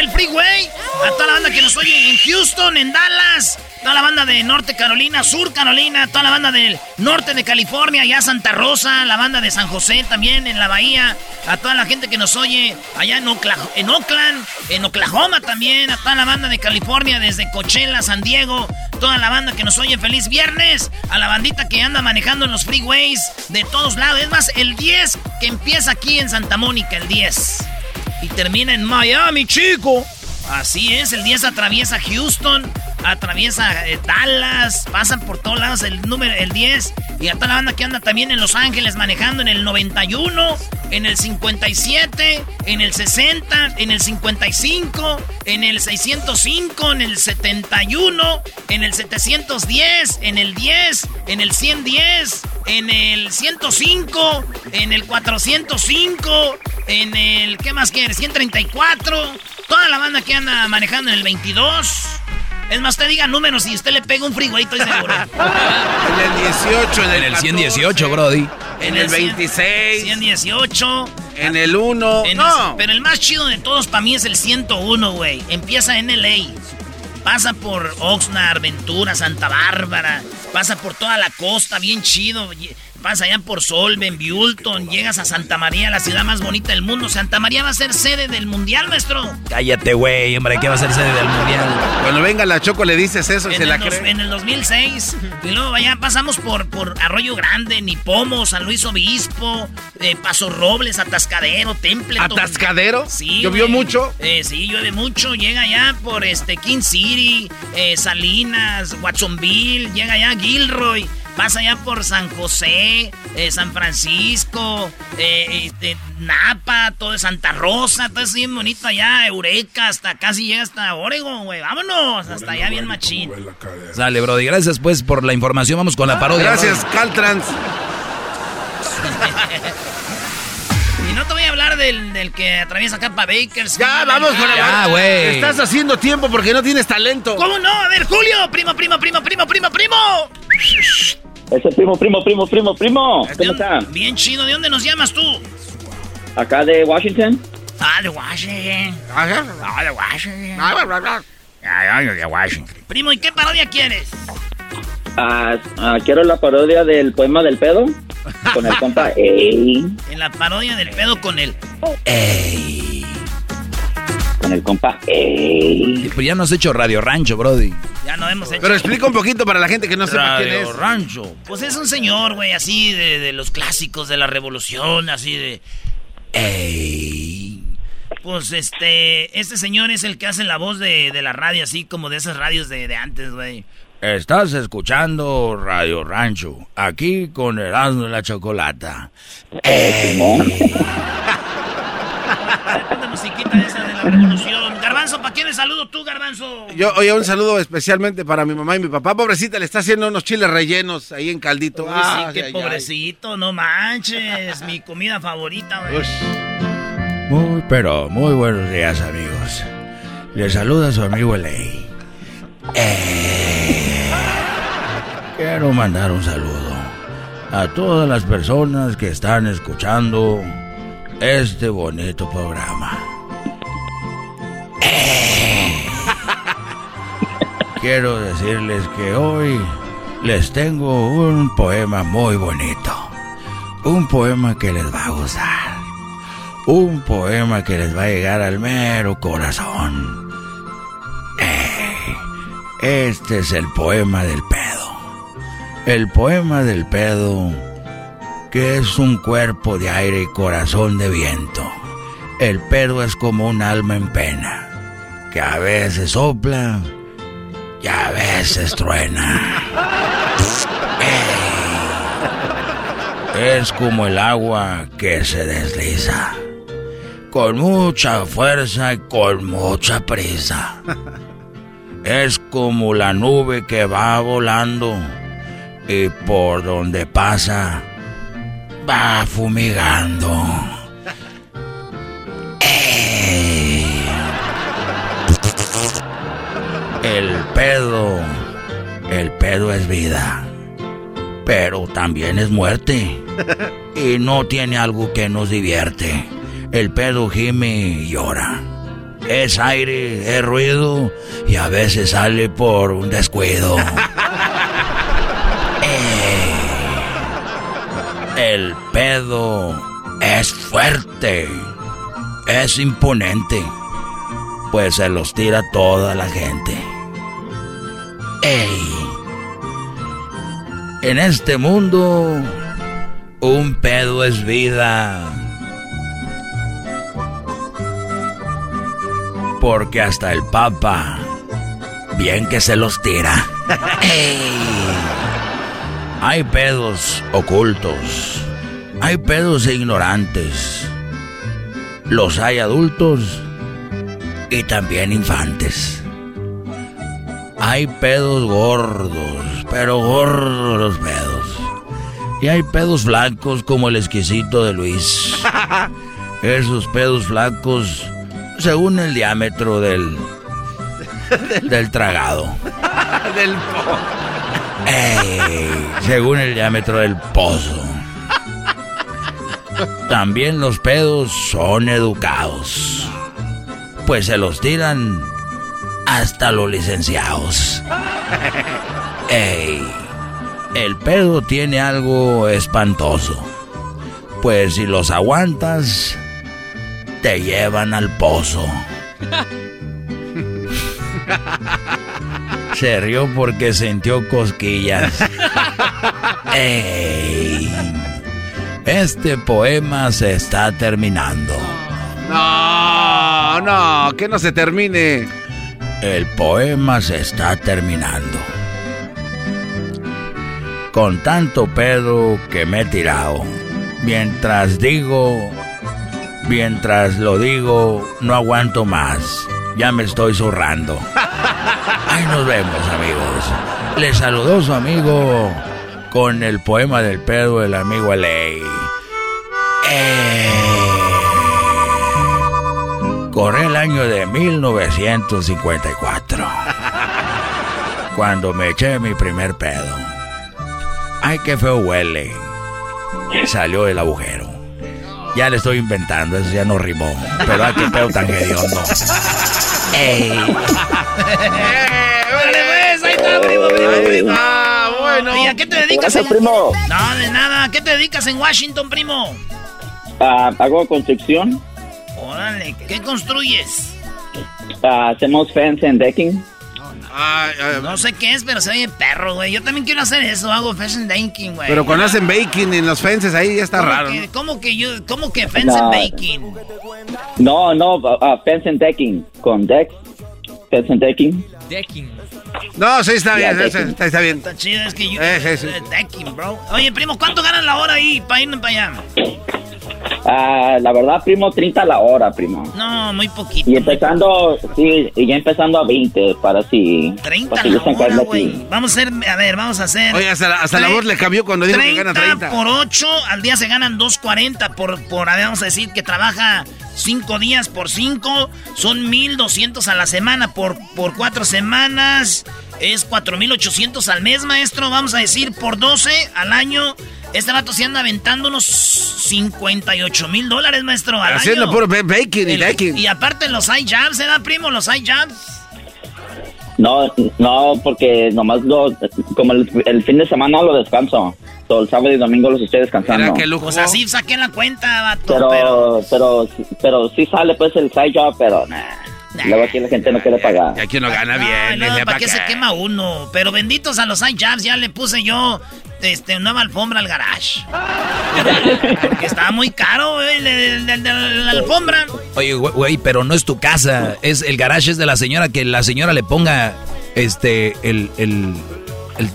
el freeway. A toda la banda que nos oye en Houston, en Dallas. Toda la banda de Norte Carolina, Sur Carolina. Toda la banda del norte de California, allá Santa Rosa. La banda de San José también en la bahía. A toda la gente que nos oye allá en, Oakland, en Oklahoma también. A toda la banda de California desde Coachella, San Diego. Toda la banda que nos oye feliz viernes. A la bandita que anda manejando en los freeways de todos lados. Es más, el 10 que empieza aquí en Santa Mónica, el 10 y termina en Miami, chico. Así es, el 10 atraviesa Houston, atraviesa eh, Dallas, pasan por todos lados el número, el 10. Y a toda la banda que anda también en Los Ángeles manejando en el 91, en el 57, en el 60, en el 55, en el 605, en el 71, en el 710, en el 10, en el 110, en el 105, en el 405, en el, ¿qué más quieres? 134. Toda la banda que anda manejando en el 22. Es más, te diga números y usted le pega un freeway, estoy seguro. en el 18, en el, en el 118, Brody. En, el 26. 118. En el 1. no. pero el más chido de todos para mí es el 101, güey. Empieza en LA. Pasa por Oxnard, Ventura, Santa Bárbara. Pasa por toda la costa, bien chido. Pasa allá por Solven, Bulton, llegas a Santa María, la ciudad más bonita del mundo. Santa María va a ser sede del mundial, maestro. Cállate, güey, hombre, ¿qué va a ser sede del mundial? Cuando venga la Choco le dices eso y se la cree. En el 2006. y luego allá pasamos por, por Arroyo Grande, Nipomo, San Luis Obispo, eh, Paso Robles, Atascadero, Temple. ¿Atascadero? Sí. ¿Llovió mucho? Eh, sí, llueve mucho. Llega allá por este King City, eh, Salinas, Watsonville, llega allá Gilroy. Pasa allá por San José, eh, San Francisco, eh, este, Napa, todo Santa Rosa, todo es bien bonito allá, Eureka, hasta casi llega hasta Oregon, güey. Vámonos, hasta allá bien machín. Sale, Brody. Gracias, pues, por la información. Vamos con la parodia. Gracias, Caltrans. del, que atraviesa acá para Bakers. Ya, vamos con Ya, güey. Estás haciendo tiempo porque no tienes talento. ¿Cómo no? A ver, Julio, primo, primo, primo, primo, primo, primo. Ese primo, primo, primo, primo, primo. ¿Cómo está? Bien chido. ¿De dónde nos llamas tú? Acá de Washington. Ah, de Washington. Ah, de Washington. Ah, de Washington. Primo, ¿y qué parodia quieres? Ah, ah, quiero la parodia del poema del pedo. Con el compa Ey. En la parodia del pedo con el Ey con el compa. Ey. Pues ya no has hecho Radio Rancho, Brody. Ya no hemos hecho. Pero explica un poquito para la gente que no sepa quién es. Rancho. Pues es un señor, güey, así de, de, los clásicos de la revolución, así de. Ey. Pues este. Este señor es el que hace la voz de, de la radio, así como de esas radios de, de antes, güey. Estás escuchando Radio Rancho, aquí con Erasmo de la Chocolata. ¡Ey! musiquita esa de la revolución. Garbanzo, ¿para quién le saludo tú, Garbanzo? Yo, oye, un saludo especialmente para mi mamá y mi papá. Pobrecita, le está haciendo unos chiles rellenos ahí en caldito. ah, sí, qué pobrecito, no manches. mi comida favorita, güey. Muy, pero muy buenos días, amigos. Le saluda su amigo Ley. Eh, quiero mandar un saludo a todas las personas que están escuchando este bonito programa. Quiero decirles que hoy les tengo un poema muy bonito. Un poema que les va a gustar. Un poema que les va a llegar al mero corazón. Este es el poema del pedo. El poema del pedo que es un cuerpo de aire y corazón de viento. El pedo es como un alma en pena, que a veces sopla y a veces truena. Es como el agua que se desliza. con mucha fuerza y con mucha prisa. Es como la nube que va volando y por donde pasa va fumigando. El pedo, el pedo es vida, pero también es muerte y no tiene algo que nos divierte. El pedo gime y llora. Es aire, es ruido y a veces sale por un descuido. El pedo es fuerte, es imponente, pues se los tira toda la gente. ¡Ey! En este mundo, un pedo es vida. Porque hasta el Papa, bien que se los tira. ¡Ey! Hay pedos ocultos. Hay pedos ignorantes. Los hay adultos y también infantes. Hay pedos gordos, pero gordos los pedos. Y hay pedos blancos como el exquisito de Luis. Esos pedos flacos según el diámetro del del tragado. del según el diámetro del pozo. También los pedos son educados. Pues se los tiran hasta los licenciados. Ey, el pedo tiene algo espantoso. Pues si los aguantas, te llevan al pozo. Se rió porque sintió cosquillas. ¡Ey! Este poema se está terminando. No, no, que no se termine. El poema se está terminando. Con tanto pedo que me he tirado. Mientras digo, mientras lo digo, no aguanto más. Ya me estoy zurrando. Ahí nos vemos, amigos. Le saludó su amigo con el poema del pedo del amigo Ley. Eh... Corre el año de 1954. Cuando me eché mi primer pedo. Ay, qué feo huele. Salió el agujero. Ya le estoy inventando, eso ya no rimó. Pero ay, qué pedo tan hediondo. ¡Ey! pues! Ahí está, primo, primo, Ah, bueno. ¿Y a qué te dedicas, en... primo? No, de nada. ¿A qué te dedicas en Washington, primo? Uh, hago construcción. Órale, ¿qué construyes? Uh, hacemos fence and decking. No sé qué es, pero se oye perro, güey. Yo también quiero hacer eso, hago fence and decking, güey. Pero cuando hacen baking en los fences ahí ya está raro. Que, ¿Cómo que yo, cómo que fence and baking? No, no, uh, fence and decking con deck. Fence and decking. Decking. No, sí, está bien, está, está, bien. Está chido, es que yo... Eh, sí. Decking, bro. Oye, primo, ¿cuánto ganan la hora ahí para irme para allá? Ah, la verdad, primo, 30 a la hora, primo. No, muy poquito. Y empezando, sí, y ya empezando a 20, para si... 30 a la hora, güey. Vamos a hacer, a ver, vamos a hacer... Oye, hasta la, hasta la voz le cambió cuando dijo que gana 30. por 8, al día se ganan 2.40 por, por, vamos a decir, que trabaja 5 días por 5, son 1.200 a la semana por, por 4 semanas, es 4.800 al mes, maestro, vamos a decir, por 12 al año... Este rato se anda aventando unos 58 mil dólares, maestro. Al Haciendo puro baking y baking. Y aparte los high jabs, ¿eh, primo? Los high jabs. No, no, porque nomás lo, como el, fin de semana lo descanso. Todo el sábado y domingo los estoy descansando. Qué lujo. Pues así saqué la cuenta, vato. Pero, pero, pero, pero, sí sale pues el side job, pero nah. Luego aquí la gente no quiere pagar. Y aquí uno gana bien. No, ¿para qué se quema uno? Pero benditos a los high jabs, ya le puse yo este, nueva alfombra al garage. Porque estaba muy caro, güey, la alfombra. Oye, güey, pero no es tu casa. Es el garage es de la señora que la señora le ponga este el, el,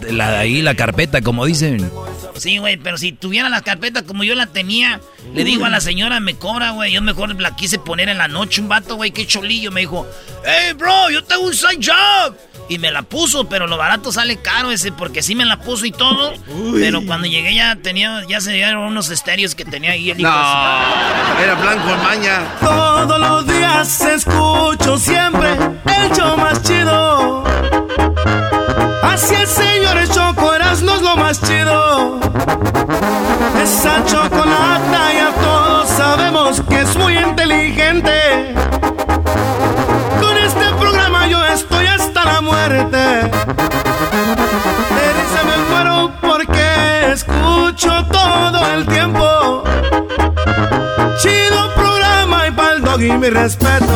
la, ahí la carpeta, como dicen. Sí, güey, pero si tuviera la carpeta como yo la tenía, le digo a la señora, me cobra, güey. Yo mejor la quise poner en la noche un vato, güey, qué cholillo. Me dijo, hey, bro, yo tengo un side job. Y me la puso, pero lo barato sale caro ese, porque sí me la puso y todo. Pero cuando llegué ya tenía, ya se llegaron unos estéreos que tenía ahí el hijo. No, era blanco maña. Todos los días escucho siempre el show más chido. Así es, señores, Choco, no es lo más chido. Esa chocolata ya todos sabemos que es muy inteligente. Con este programa yo estoy hasta la muerte. De risa me muero porque escucho todo el tiempo. Chido programa y pa'l dog y mi respeto.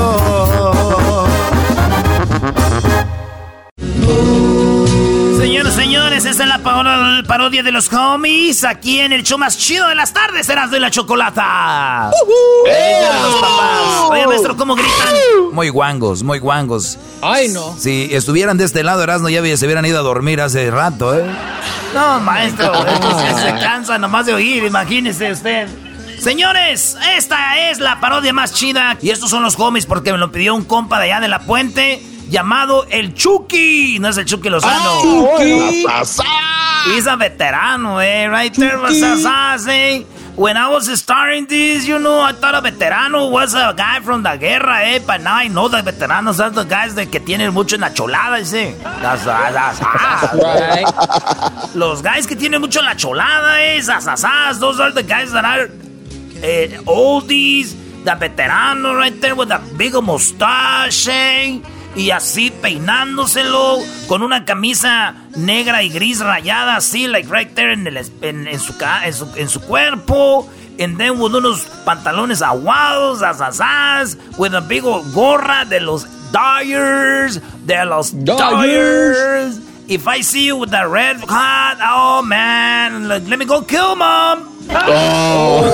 Señores, señores, esta es la parodia de los homies aquí en el show más chido de las tardes, serás de la chocolata. Oye, maestro, ¿cómo gritan? Muy guangos, muy guangos. Ay, no. Si estuvieran de este lado, Erasmo, ya se hubieran ido a dormir hace rato, ¿eh? No, maestro, se cansa nomás de oír, imagínese usted. Señores, esta es la parodia más chida. Y estos son los homies porque me lo pidió un compa de allá de la puente llamado el Chucky. No es el Chucky Lozano. Oh, Chucky. He's a veterano, eh. Right there, eh. When I was starting this, you know, I thought a veterano was a guy from the guerra, eh. But now I know the veteranos are the guys de que tienen mucho en la cholada, ese. That's, that's, that's, right. Los guys que tienen mucho en la cholada, eh. Sasasas. Those are the guys that are eh, oldies. The veterano right there with a big mustache, eh y así peinándoselo con una camisa negra y gris rayada así, like right there en, el, en, en, su, en, su, en su cuerpo. And then with unos pantalones aguados, asasas, with a big gorra de los Dyers, de los Dyers. If I see you with that red hat, oh man, let me go kill mom. Oh,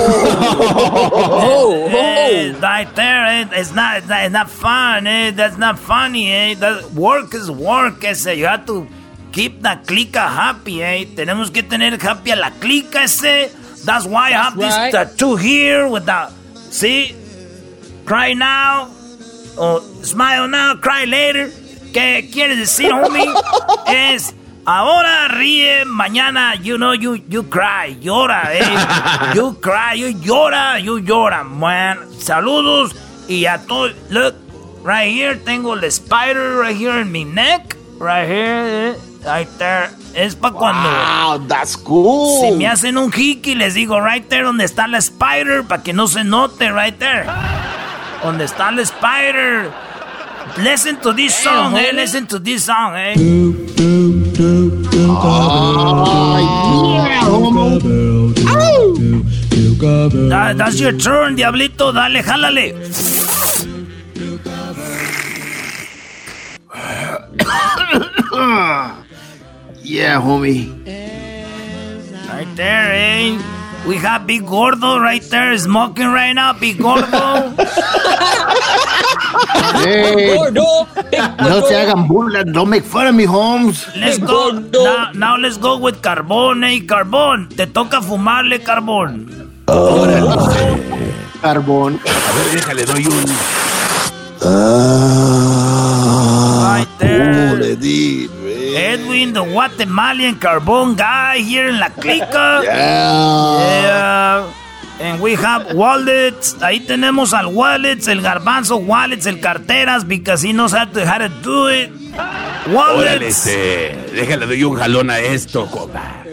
oh, right there, eh, it's not, it's not, it's not fun, eh? That's not funny, eh? That work is work, ese. You have to keep the clica happy, eh? Tenemos que tener happy a la clica, ese. That's why I have right. this tattoo here with the, see? Cry now, or smile now, cry later. ¿Qué quiere decir, homie? es... Ahora ríe, mañana, you know, you, you cry, llora, eh. You cry, you llora, you llora, man. Saludos y a todos. Look, right here tengo el spider right here in my neck. Right here, eh, right there. Es para cuando. Wow, that's cool. Si me hacen un hiki, les digo right there donde está la spider, para que no se note, right there. Donde está la spider. Listen to this song, eh. Listen to this song, eh. That, that's your turn, diablito. Dale, jálale. yeah, homie. Right there, eh? We have Big Gordo right there smoking right now. Big Gordo. hey, Gordo. No se hagan burlas. Don't make fun of me, Holmes. Let's go. Now, now, let's go with Carbón, eh. Carbón. Te toca fumarle, Carbón. Órale. Carbón. A ver, déjale, doy un... Ah, right there. Edwin, the Guatemalan carbon guy here in La Clica. Yeah. Yeah. And we have wallets. Ahí tenemos al wallets, el garbanzo wallets, el carteras, because he knows how to, how to do it. Wallets. Órale, este, déjale, doy un jalón a esto, copa.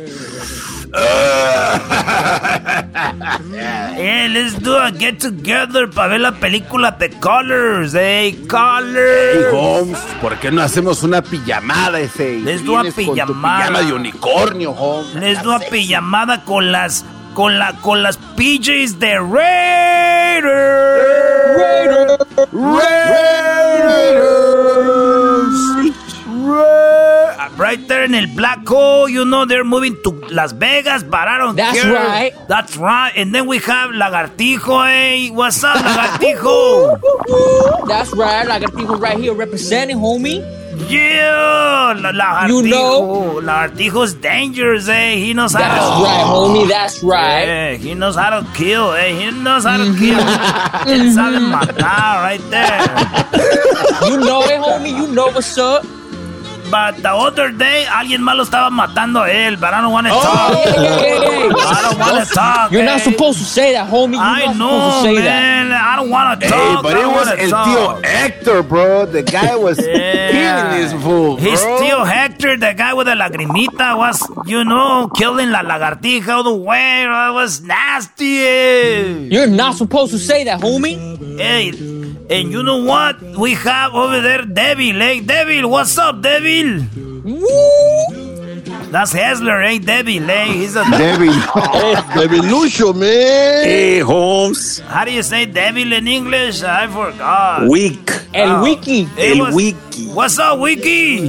Yeah, let's do a get together para ver la película The Colors, hey, Colors. Hey, Holmes, ¿por qué no hacemos una pijamada ese? Les do a pijamada. Pijama de unicornio, Holmes. Les do a pijamada con las con la con las PJs de Raiders. Raiders. Raiders. Right there in el black hole, you know they're moving to Las Vegas, pararon. That's here. right. That's right. And then we have Lagartijo, hey. What's up, Lagartijo? That's right. Lagartijo right here representing, homie. Yeah, la, la You know? Lagartijo's dangerous, eh? He knows how That's to... right, homie. That's right. Yeah, he knows how to kill, eh? He knows how to kill. Él sabe matar right there. You know it, homie. You know what's up. But the other day, alguien más lo estaba matando a él, but I don't want to Oh, talk. hey, hey, hey. I don't want to talk. You're not supposed to say that, homie. You're I not know, supposed to say that. man. I don't want to Hey, talk. but I it don't was wanna El talk. Tío Hector, bro. The guy was Yeah. killing this fool, bro. His tío Hector, the guy with the lagrimita, was, you know, killing la lagartija all the way. It was nasty. eh. You're not supposed to say that, homie. Hey, and you know what? We have over there Devil, eh? Devil, what's up, Devil? That's Hessler, eh? Devil, eh? He's a... Debbie. Debbie Lucio, man. Hey, Holmes. How do you say devil in English? I forgot. Week. El Oh. wiki. El wiki. What's up, Wiki?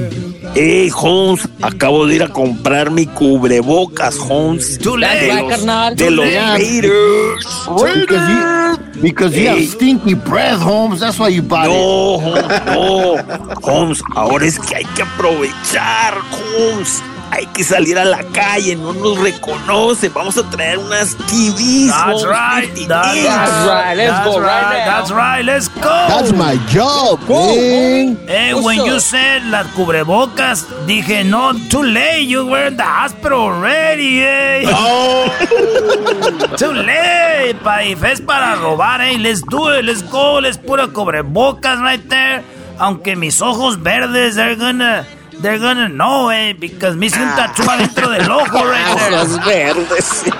Hey, Holmes. Acabo de ir a comprar mi cubrebocas, Holmes. Too That's late. right, carnal. De los. Raiders. Because you, because you have stinky breath, Holmes. That's why you bought it. No, Holmes, no. Holmes, ahora es que hay que aprovechar, Holmes. Hay que salir a la calle, no nos reconocen. Vamos a traer unas TVs. That's right. 50 That's, right. Let's That's go right. That's right. Let's go. That's my job, man. Hey, What's when you said las cubrebocas, dije, no, too late. You were in the hospital already, eh. too late. Pa, if es para robar, eh. Let's do it. Let's go. Let's put a cubrebocas right there. Aunque mis ojos verdes, they're gonna... They're gonna know, eh, because me hice un tatu adentro del ojo ah, right there. Ojos verdes.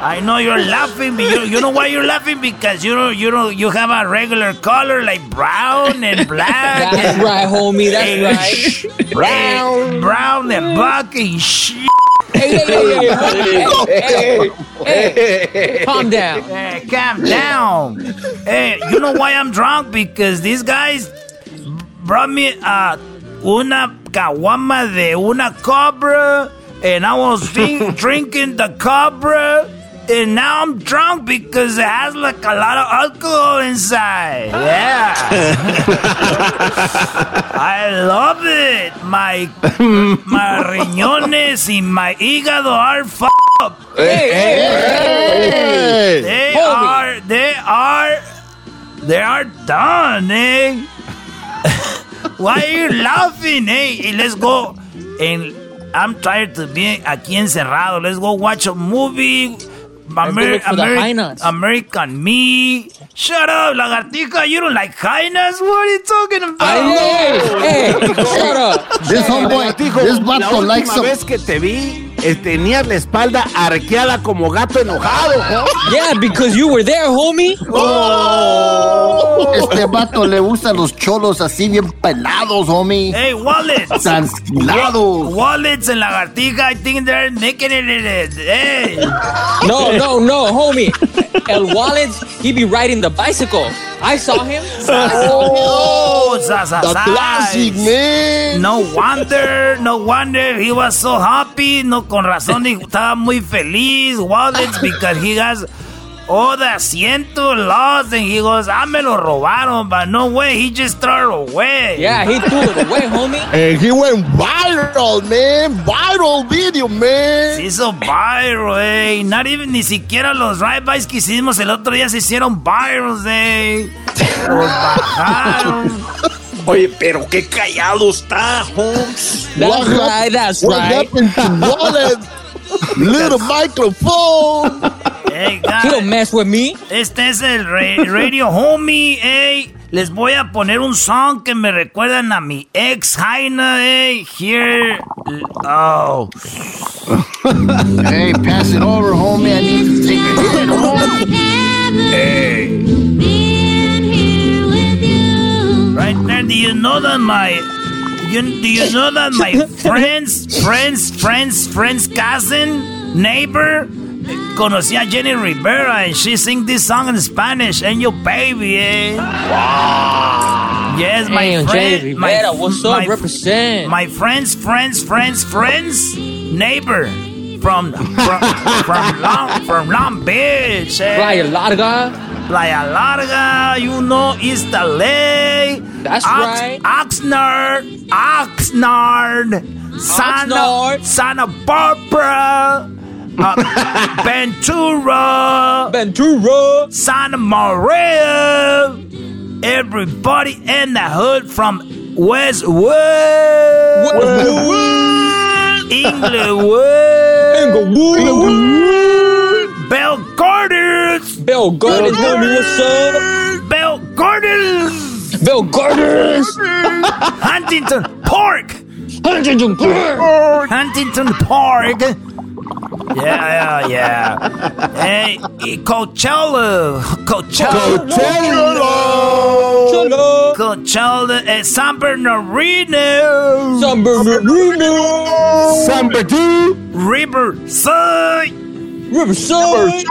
I know you're laughing, but you, you know why you're laughing? Because you don't, you don't, you have a regular color like brown and black. That's and, right, homie. That's Hey, right. Eh, brown, brown and black and shit. Hey, hey, hey, hey, hey, hey, hey. Calm down. Hey, calm down. Eh, hey, you know why I'm drunk? Because these guys brought me uh, una caguama de una cobra, and I was drink, drinking the cobra. And now I'm drunk because it has like a lot of alcohol inside. Yeah. I love it. My my riñones y my hígado are f- up. Hey, hey, hey. They Homie. are, they are, they are done, eh? Why are you laughing, eh? Y let's go. And I'm tired to be aquí encerrado. Let's go watch a movie. high nuts. American Me. Shut up, lagartija. You don't like nuts? What are you talking about? Hey, hey, shut up. This homeboy, this la vato última likes some. vez que te vi, tenías la espalda arqueada como gato enojado. ¿no? Yeah, because you were there, homie. Este vato le gustan los cholos así bien pelados, homie. Hey, wallets. Tranquilados. Wallets and lagartija, I think they're making it. Hey. No, no, no, homie. El Wallet, he be riding the bicycle. I saw him. Oh, Zaza The classic, man. No wonder, no wonder he was so happy. No, con razón, he estaba muy feliz. Wallets, because he has all the asiento lost. And he goes, ah, me lo robaron. But no way, he just threw it away. Yeah, he threw it away, homie. And he went viral, man. Viral video, man. Se hizo viral, eh. Not even, ni siquiera los ride-bys que hicimos el otro día se hicieron virals, eh. Los bajaron. Oye, pero qué callado está, Holmes. That's What right, that's What right. happened to Wallet? Little microphone. Hey, He guys. don't mess with me. Este es el ra- Radio Homie, ey. Les voy a poner un song que me recuerdan a mi ex Jaina, ey. Here. Oh. Hey, pass it over, homie. I need to take a hit, homie. Right there. Do you know that my. You, do you know that my friend's, friend's, friend's, friend's cousin, neighbor, conocía a Jenny Rivera and she sing this song in Spanish, and your baby, eh? Wow. Yes, my Damn, friend. Jenny my- Rivera, what's up? my- Represent. My friend's friend's friend's friend's neighbor from from from Long from Long Beach. eh? Playa Larga. Playa Larga, you know, East LA. That's Ox, right. Oxnard, Oxnard, Santa, Oxnard. Santa Barbara, uh, Ventura, Ventura, Santa Maria, everybody in the hood from Westwood, Inglewood, Bell Gardens, Bell Gardens, what's up? Bell Gardens, Bell Gardens, Huntington Park, Huntington Park. Huntington Park. Yeah, yeah, yeah. Hey, Coachella, Coachella, Cholo. Coachella, eh, San Bernardino, San Bernardino. San Bernardino. Riverside, Riverside.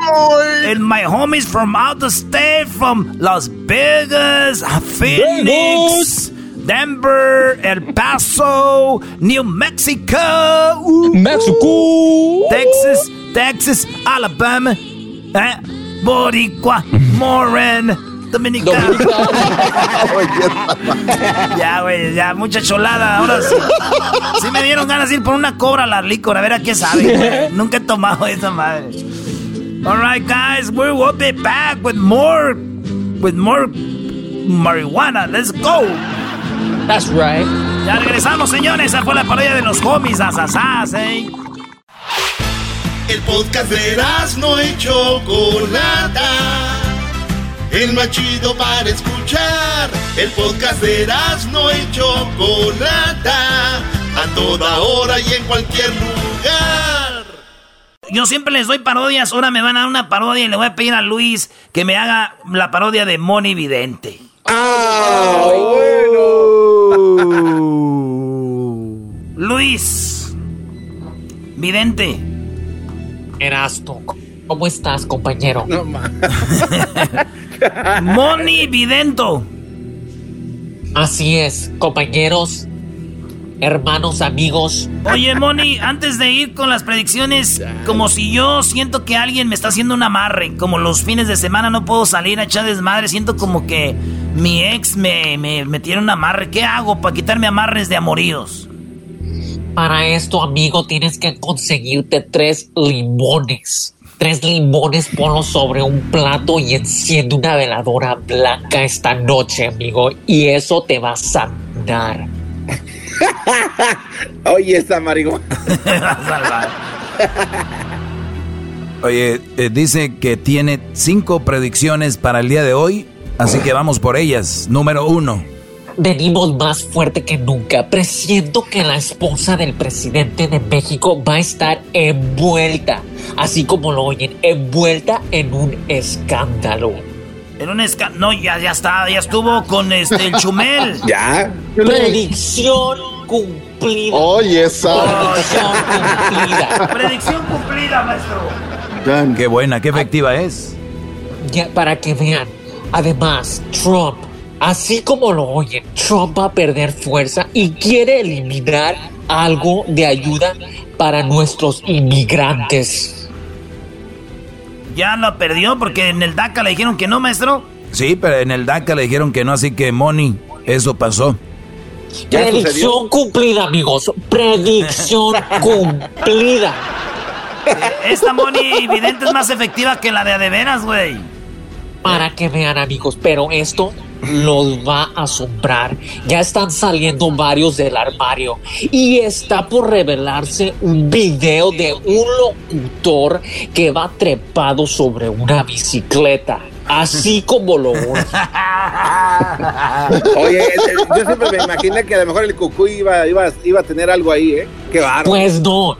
and my homies from out the state, from Las Vegas, Phoenix, Denver, El Paso, New Mexico, ooh, Mexico. Texas, Texas, Alabama, eh, Boricua, Moran, Dominicana. Ya, güey, ya, mucha cholada. Ahora sí. Sí me dieron ganas de ir por una cobra a la licor, a ver a qué sabe. Nunca he tomado esa madre. Alright, guys, we will be back with more, with more marihuana. Let's go. That's right. Ya regresamos, señores. Esa fue la parodia de los homies, asasás, eh. El podcast de no y Chocolata. El más chido para escuchar. El podcast de no y Chocolata. A toda hora y en cualquier lugar. Yo siempre les doy parodias, ahora me van a dar una parodia y le voy a pedir a Luis que me haga la parodia de Moni Vidente. Luis Vidente. Erasto. ¿Cómo estás, compañero? Moni Vidento. Así es, compañeros, hermanos, amigos. Oye, Moni, antes de ir con las predicciones, como si yo siento que alguien me está haciendo un amarre, como los fines de semana no puedo salir a echar desmadre, siento como que mi ex me, me, me tiene un amarre. ¿Qué hago para quitarme amarres de amoríos? Para esto, amigo, tienes que conseguirte tres limones. Tres limones, ponlos sobre un plato y enciende una veladora blanca esta noche, amigo. Y eso te va a sanar. Oye, esa marihuana. Oye, eh, dice que tiene cinco predicciones para el día de hoy, así que vamos por ellas. Número uno. Venimos más fuerte que nunca. Presiento que la esposa del presidente de México va a estar envuelta, así como lo oyen, envuelta en un escándalo. En un escándalo. No, ya, ya está, ya estuvo con este el chumel. Ya. Predicción cumplida. Oye, esa. Predicción cumplida. Predicción cumplida, maestro. Qué buena, qué efectiva es. Ya, para que vean. Además, Trump, así como lo oyen, Trump va a perder fuerza y quiere eliminar algo de ayuda para nuestros inmigrantes. Ya lo perdió porque en el DACA le dijeron que no, maestro. Sí, pero en el DACA le dijeron que no, así que Moni, eso pasó. Predicción cumplida, amigos. Predicción cumplida. Esta Moni vidente es más efectiva que la de Adeveras, güey. Para que vean, amigos, pero esto los va a asombrar. Ya están saliendo varios del armario y está por revelarse un video de un locutor que va trepado sobre una bicicleta. Así como lo oyen. Oye, yo siempre me imaginé que a lo mejor el cucú iba, iba, iba a tener algo ahí, ¿eh? Qué bárbaro. Pues no.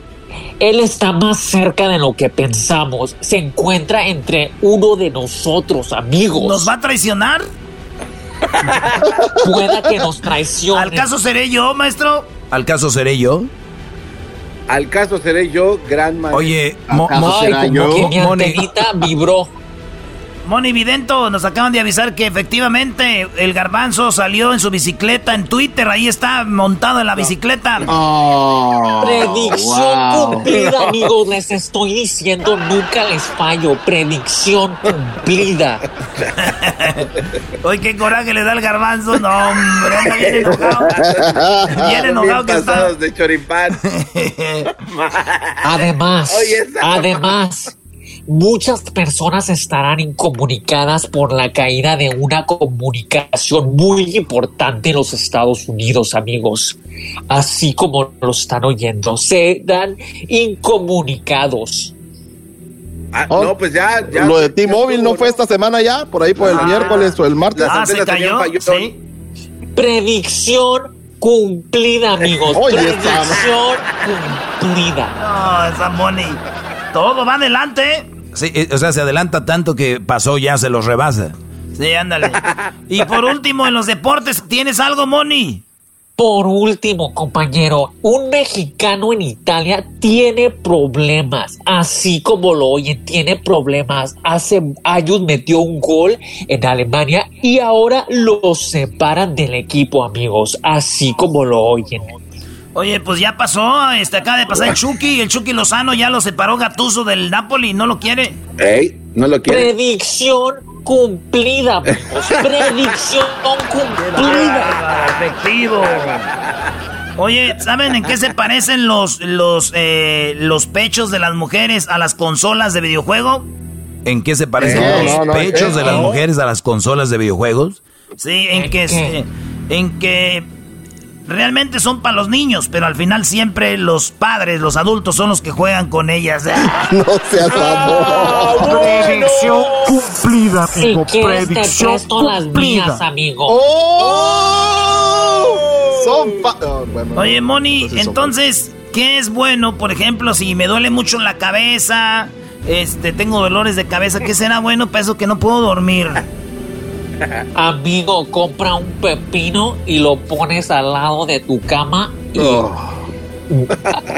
Él está más cerca de lo que pensamos. Se encuentra entre uno de nosotros, amigos. ¿Nos va a traicionar? Pueda que nos traicione. ¿Al caso seré yo, maestro? ¿Al caso seré yo? Al caso seré yo, gran maestro. Oye, Mo- ¿Acaso Mo- Ay, como yo? que mi antenita vibró. Moni Vidento, nos acaban de avisar que efectivamente el garbanzo salió en su bicicleta en Twitter. Ahí está montado en la bicicleta. Oh, Predicción cumplida, amigos. Les estoy diciendo, nunca les fallo. Predicción cumplida. Hoy qué coraje le da el garbanzo. No, hombre, anda bien enojado. Bien enojado que está. de choripán. Además, además, muchas personas estarán incomunicadas por la caída de una comunicación muy importante en los Estados Unidos, amigos. Así como lo están oyendo, serán incomunicados. Ah, no, pues ya, ya. Lo de T-Mobile no fue esta semana ya, por ahí por el Ah. miércoles o el martes. Ah, se cayó. Sí. Predicción cumplida, amigos. Oye, Predicción cumplida. No, esa Moni. Todo va adelante. Sí, eh, o sea, se adelanta tanto que pasó ya, se los rebasa. Sí, ándale. Y por último, en los deportes, ¿tienes algo, Moni? Por último, compañero, un mexicano en Italia tiene problemas, así como lo oyen, tiene problemas. Hace años metió un gol en Alemania y ahora lo separan del equipo, amigos, así como lo oyen. Oye, pues ya pasó, este acaba de pasar el Chucky, el Chucky Lozano ya lo separó Gatuso del Napoli, no lo quiere. Ey, no lo quiere. Predicción cumplida. Predicción cumplida. Efectivo. Oye, ¿saben en qué se parecen los, los, eh, los pechos de las mujeres a las consolas de videojuego? ¿En qué se parecen los no, no, pechos ¿qué? de las mujeres a las consolas de videojuegos? Sí, en ¿En que, qué? eh, en que realmente son para los niños, pero al final siempre los padres, los adultos son los que juegan con ellas. No seas amor. Predicción cumplida, Si amigo. quieres te Predicción presto las mías, cumplida. amigo. ¡Oh! Son oh, bueno, no. Oye, Moni, son entonces, ¿qué es bueno? Por ejemplo, si me duele mucho la cabeza, este, tengo dolores de cabeza, ¿qué será bueno para eso que no puedo dormir? Amigo, compra un pepino y lo pones al lado de tu cama y,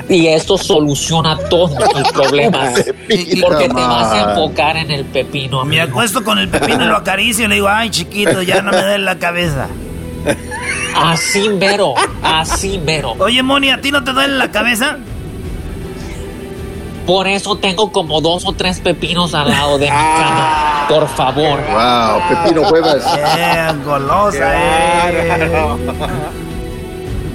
y esto soluciona todos tus problemas. Porque te vas a enfocar en el pepino, Me acuesto con el pepino y lo acaricio y le digo, ay, chiquito, ya no me duele la cabeza. Así mero, así mero. Oye, Moni, ¿a ti no te duele la cabeza? Por eso tengo como dos o tres pepinos al lado de mi cama. Por favor. Wow, Pepino Cuevas. Bien, golosa, eh.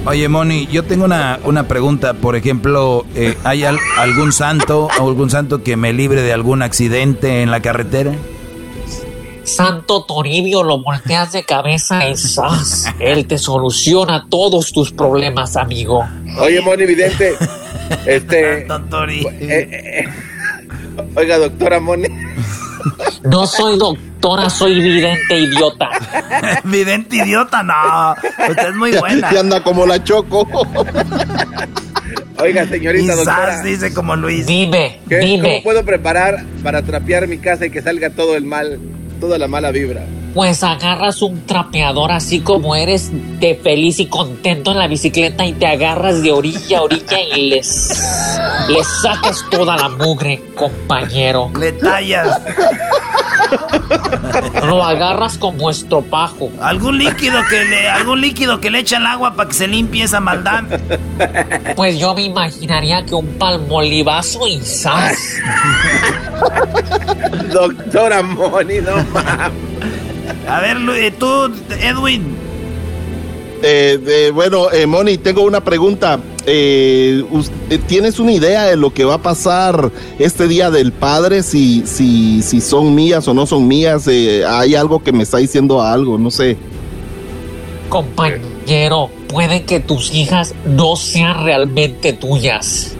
Oye, Moni, yo tengo una, una pregunta. Por ejemplo, eh, ¿hay al- algún santo o algún santo que me libre de algún accidente en la carretera? Santo Toribio lo volteas de cabeza y ¡zas! Él te soluciona todos tus problemas, amigo. Oye, Moni Vidente. Este. Tontori. eh, eh, oiga, doctora Moni. No soy doctora, soy vidente idiota. Vidente idiota, no. Usted es muy buena. Y anda como la choco. Oiga, señorita Quizás doctora. dice como Luis. Dime, ¿qué- ¿Cómo puedo preparar para trapear mi casa y que salga todo el mal, toda la mala vibra? Pues agarras un trapeador así como eres de feliz y contento en la bicicleta y te agarras de orilla a orilla y les, les sacas toda la mugre, compañero. Le tallas. Lo agarras como estropajo. Algún líquido que le, algún líquido que le echa al agua para que se limpie esa maldad. Pues yo me imaginaría que un palmolivazo y ¡zas! Doctora Moni, no mames. A ver, eh, tú, Edwin. Eh, eh, bueno, eh, Moni, tengo una pregunta. ¿Tienes una idea de lo que va a pasar este día del padre? Si, si, si son mías o no son mías. Eh, hay algo que me está diciendo algo, no sé. Compañero, puede que tus hijas no sean realmente tuyas.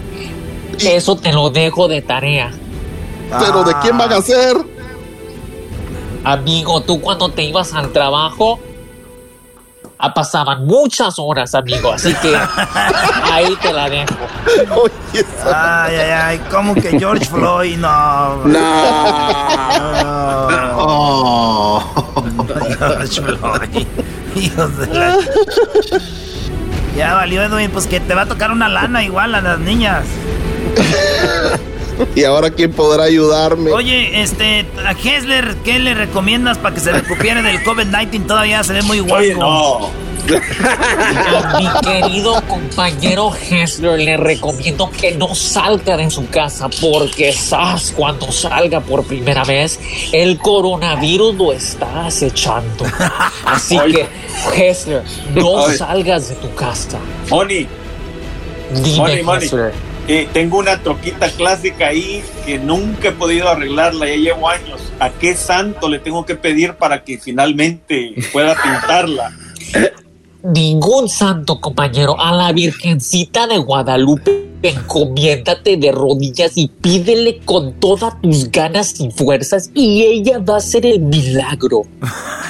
Eso te lo dejo de tarea. Pero ¿de quién van a ser? Amigo, tú cuando te ibas al trabajo, ah, pasaban muchas horas, amigo. Así que ahí te la dejo. Ay, ay, ay, como que George Floyd, no. Oh. George Floyd. Hijos de la... Ya valió, Edwin, pues que te va a tocar una lana igual a las niñas. ¿Y ahora quién podrá ayudarme? Oye, este, a Hessler, ¿qué le recomiendas para que se recupere del COVID-19? Todavía se ve muy guapo. Oye, no. Mi querido compañero Hessler, le recomiendo que no salga de su casa porque sabes cuando salga por primera vez, el coronavirus lo está acechando. Así que, Hessler, no salgas de tu casa. Moni, Dime. Hessler. Eh, tengo una troquita clásica ahí que nunca he podido arreglarla, ya llevo años. ¿A qué santo le tengo que pedir para que finalmente pueda pintarla? Ningún santo, compañero. A la Virgencita de Guadalupe, encomiéndate de rodillas y pídele con todas tus ganas y fuerzas y ella va a hacer el milagro.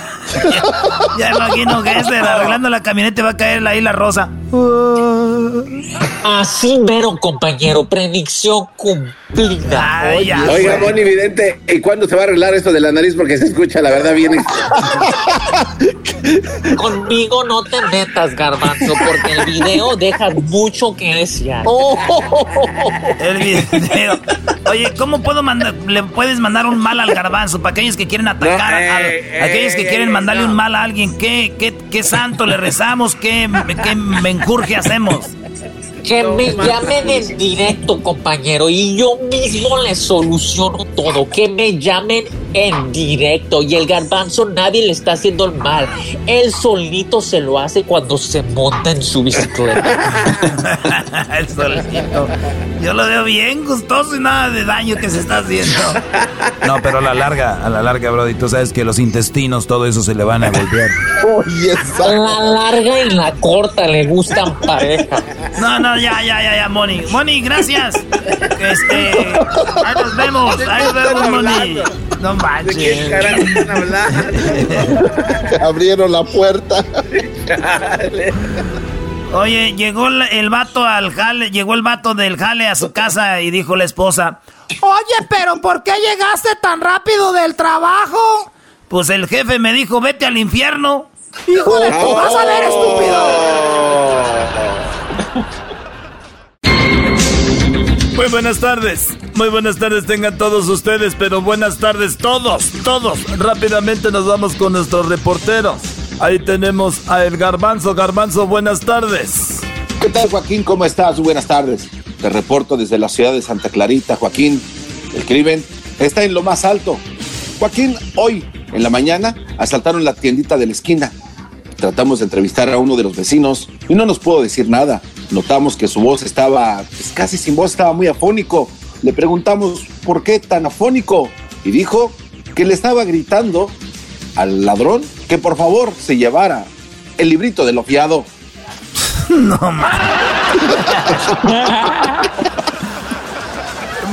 Ya imagino Hessler arreglando la camioneta y va a caer la isla rosa. Así mero, compañero. Predicción cumplida. Ay, ya. Oiga, Moni Vidente, ¿y cuándo se va a arreglar eso de la nariz? Porque se escucha, la verdad, bien. Conmigo no te metas, garbanzo, porque el video deja mucho que desear. El video. Oye, ¿cómo puedo mandar? ¿Le puedes mandar un mal al garbanzo para aquellos que quieren atacar No, a, eh, a- aquellos que eh, quieren eh, mandarle no. un mal a alguien? ¿Qué, qué, qué santo le rezamos? ¿Qué, qué menjurje hacemos? Que me llamen en directo, compañero, y yo mismo les soluciono todo. Que me llamen en directo. Y el garbanzo nadie le está haciendo el mal. Él solito se lo hace cuando se monta en su bicicleta. El solito. Yo lo veo bien gustoso y nada de daño que se está haciendo. No, pero a la larga, a la larga, Brody, tú sabes que los intestinos, todo eso se le van a volver. Oye, esa- La larga y la corta le gustan pareja. No, no, ya, ya, ya, ya, Moni. Moni, gracias. Este, ahí nos vemos, ahí nos vemos, Moni. No manches. abrieron la puerta. Oye, llegó el, el vato al jale, llegó el vato del jale a su casa y dijo la esposa, Oye, pero ¿por qué llegaste tan rápido del trabajo? Pues el jefe me dijo, vete al infierno. Hijo de tu, vas a ver, estúpido. Muy buenas tardes, muy buenas tardes tengan todos ustedes, pero buenas tardes todos, todos. Rápidamente nos vamos con nuestros reporteros. Ahí tenemos a El Garbanzo. Garbanzo, buenas tardes. ¿Qué tal, Joaquín? ¿Cómo estás? Buenas tardes. Te reporto desde la ciudad de Santa Clarita, Joaquín. El crimen está en lo más alto. Joaquín, hoy en la mañana asaltaron la tiendita de la esquina. Tratamos de entrevistar a uno de los vecinos y no nos pudo decir nada. Notamos que su voz estaba pues, casi sin voz, estaba muy afónico. Le preguntamos por qué tan afónico y dijo que le estaba gritando al ladrón que por favor se llevara el librito de lo fiado. No mames.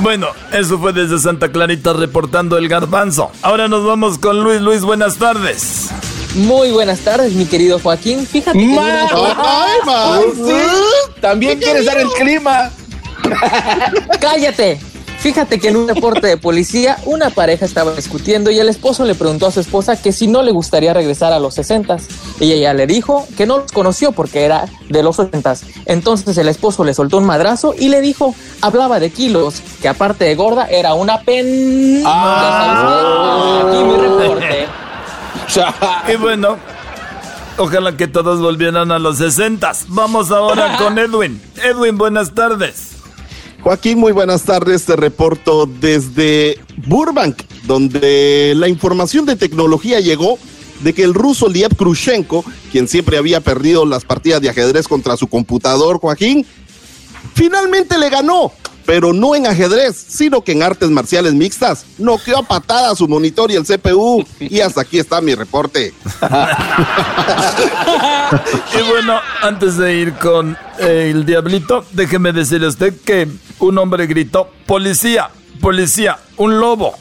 Bueno, eso fue desde Santa Clarita reportando el garbanzo. Ahora nos vamos con Luis. Luis, buenas tardes. Muy buenas tardes, mi querido Joaquín. Fíjate que Ay, ma. También quieres dar el clima. cállate. Fíjate que en un reporte de policía una pareja estaba discutiendo y el esposo le preguntó a su esposa que si no le gustaría regresar a los 60 y ella le dijo que no los conoció porque era de los 80 Entonces el esposo le soltó un madrazo y le dijo, hablaba de kilos, que aparte de gorda era una pen... Ah. Aquí mi reporte. Y bueno, ojalá que todos volvieran a los 60. Vamos ahora con Edwin. Edwin, buenas tardes. Joaquín, muy buenas tardes. Te reporto desde Burbank, donde la información de tecnología llegó de que el ruso Liev Krushenko, quien siempre había perdido las partidas de ajedrez contra su computador, Joaquín, finalmente le ganó, pero no en ajedrez, sino que en artes marciales mixtas. Noqueó a patada su monitor y el CPU. Y hasta aquí está mi reporte. Y bueno, antes de ir con eh, el diablito, déjeme decirle a usted que un hombre gritó, policía, policía, un lobo.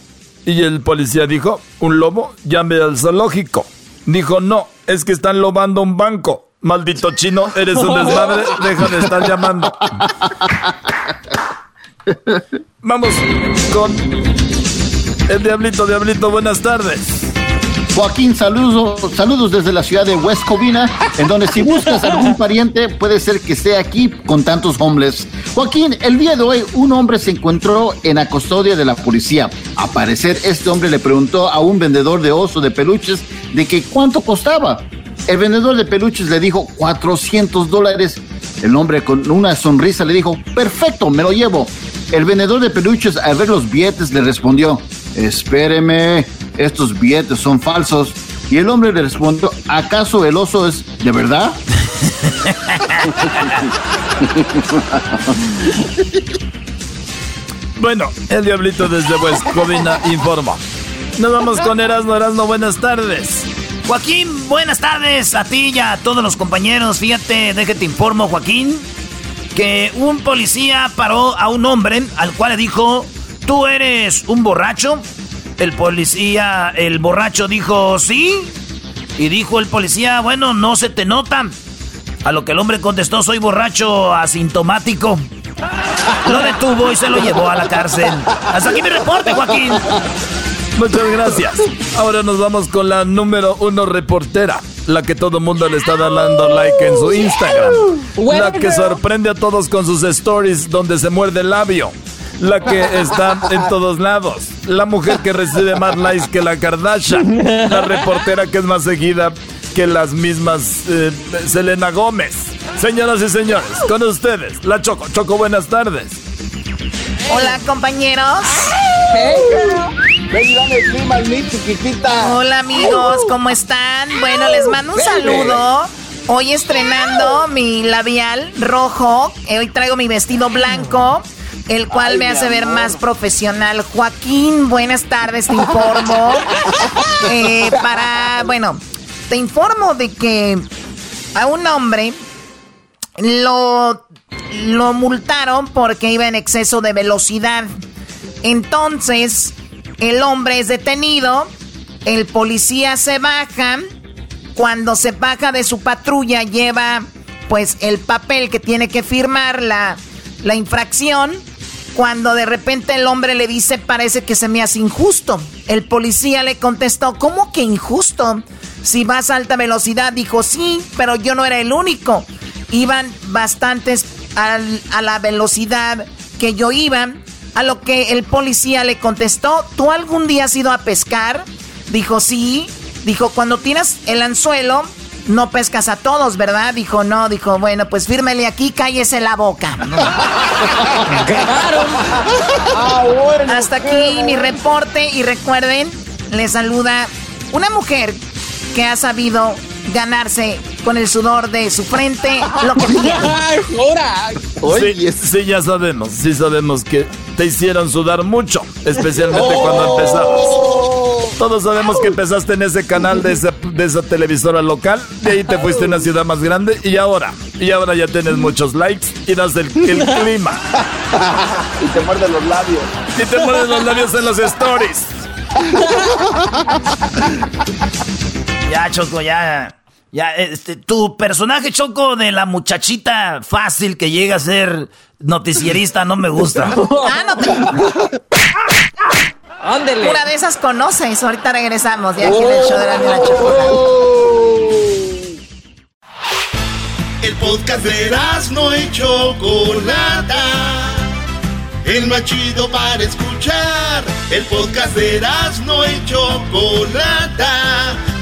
Y el policía dijo, un lobo, llame al zoológico. Dijo, no, es que están lobando un banco. Maldito chino, eres un desmadre, deja de estar llamando. Vamos con el diablito, diablito, buenas tardes. Joaquín, saludos, saludos desde la ciudad de West Covina, en donde si buscas algún pariente puede ser que esté aquí con tantos hombres. Joaquín, el día de hoy un hombre se encontró en la custodia de la policía. A parecer este hombre le preguntó a un vendedor de oso de peluches de que cuánto costaba. El vendedor de peluches le dijo 400 dólares. El hombre con una sonrisa le dijo, perfecto, me lo llevo. El vendedor de peluches al ver los billetes le respondió, espéreme, estos billetes son falsos. Y el hombre le respondió, ¿acaso el oso es de verdad? Bueno, el diablito desde West Covina informa. Nos vamos con Erasmo, Erasmo, buenas tardes. Joaquín, buenas tardes a ti y a todos los compañeros. Fíjate, déjate informo, Joaquín, que un policía paró a un hombre al cual le dijo, ¿tú eres un borracho? El policía, el borracho dijo, sí. Y dijo el policía, bueno, no se te nota. A lo que el hombre contestó, soy borracho asintomático. Lo detuvo y se lo llevó a la cárcel. Hasta aquí mi reporte, Joaquín. Muchas gracias. Ahora nos vamos con la número uno reportera. La que todo el mundo le está dando like en su Instagram. La que sorprende a todos con sus stories donde se muerde el labio. La que está en todos lados. La mujer que recibe más likes que la Kardashian. La reportera que es más seguida que las mismas eh, Selena Gómez. Señoras y señores, con ustedes, la Choco. Choco, buenas tardes. Hola, compañeros. Hola, amigos, ¿cómo están? Bueno, les mando un saludo. Hoy estrenando mi labial rojo. Eh, Hoy traigo mi vestido blanco, el cual me hace ver más profesional. Joaquín, buenas tardes, te informo. Eh, para, bueno, te informo de que a un hombre lo, lo multaron porque iba en exceso de velocidad. Entonces, el hombre es detenido, el policía se baja, cuando se baja de su patrulla lleva pues el papel que tiene que firmar la, la infracción. Cuando de repente el hombre le dice, parece que se me hace injusto. El policía le contestó, ¿cómo que injusto? Si vas a alta velocidad, dijo, sí, pero yo no era el único. Iban bastantes a la velocidad que yo iba. A lo que el policía le contestó, ¿tú algún día has ido a pescar? Dijo, sí. Dijo, cuando tienes el anzuelo, no pescas a todos, ¿verdad? Dijo, no. Dijo, bueno, pues fírmele aquí, cállese la boca. Hasta aquí mi reporte y recuerden, les saluda una mujer que ha sabido ganarse con el sudor de su frente lo que tiene. Sí, sí, ya sabemos, sí sabemos que te hicieron sudar mucho, especialmente cuando empezabas. Todos sabemos que empezaste en ese canal de esa, de esa televisora local, de ahí te fuiste a una ciudad más grande y ahora, y ahora ya tienes muchos likes y das el, el clima. y te muerden los labios. Y te muerden los labios en los stories. Ya, Choco, ya. Ya, este, tu personaje, Choco, de la muchachita fácil que llega a ser noticierista, no me gusta. Ah, no te... Ándele. Una de esas conoces. Ahorita regresamos de aquí en el show de la, de la chocolate. El podcast de no y Chocolata. El más chido para escuchar. El podcast de no y Chocolata.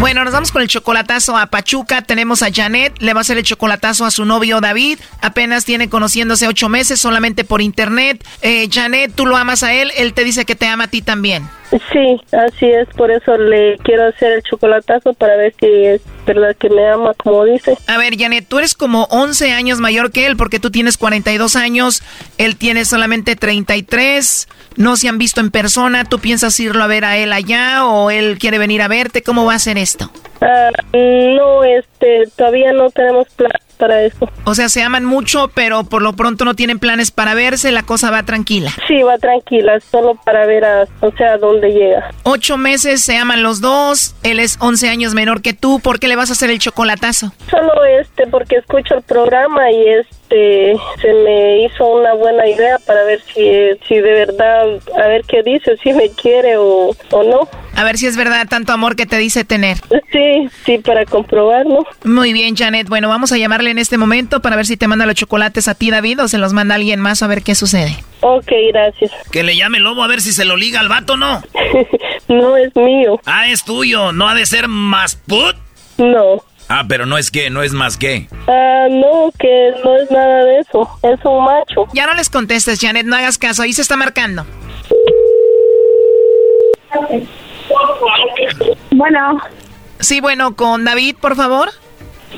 Bueno, nos vamos con el chocolatazo a Pachuca. Tenemos a Janet, le va a hacer el chocolatazo a su novio David. Apenas tiene conociéndose ocho meses solamente por internet. Eh, Janet, tú lo amas a él, él te dice que te ama a ti también. Sí, así es, por eso le quiero hacer el chocolatazo para ver si es verdad que me ama como dice. A ver, Janet, tú eres como 11 años mayor que él porque tú tienes 42 años, él tiene solamente 33, no se han visto en persona, ¿tú piensas irlo a ver a él allá o él quiere venir a verte? ¿Cómo va a ser esto? Ah, no, este, todavía no tenemos plan para eso. O sea, se aman mucho, pero por lo pronto no tienen planes para verse, la cosa va tranquila. Sí, va tranquila, solo para ver a, o sea, dónde llega. Ocho meses, se aman los dos, él es 11 años menor que tú, ¿por qué le vas a hacer el chocolatazo? Solo este, porque escucho el programa y este, se me hizo una buena idea para ver si, si de verdad, a ver qué dice, si me quiere o, o no. A ver si es verdad tanto amor que te dice tener. Sí, sí, para comprobarlo. Muy bien, Janet. Bueno, vamos a llamarle en este momento para ver si te manda los chocolates a ti, David, o se los manda alguien más a ver qué sucede. Ok, gracias. Que le llame Lobo a ver si se lo liga al vato, ¿no? no es mío. Ah, es tuyo. ¿No ha de ser más put? No. Ah, pero no es que, no es más que. Ah, no, que no es nada de eso. Es un macho. Ya no les contestes, Janet, no hagas caso. Ahí se está marcando. Bueno. Sí, bueno, con David, por favor.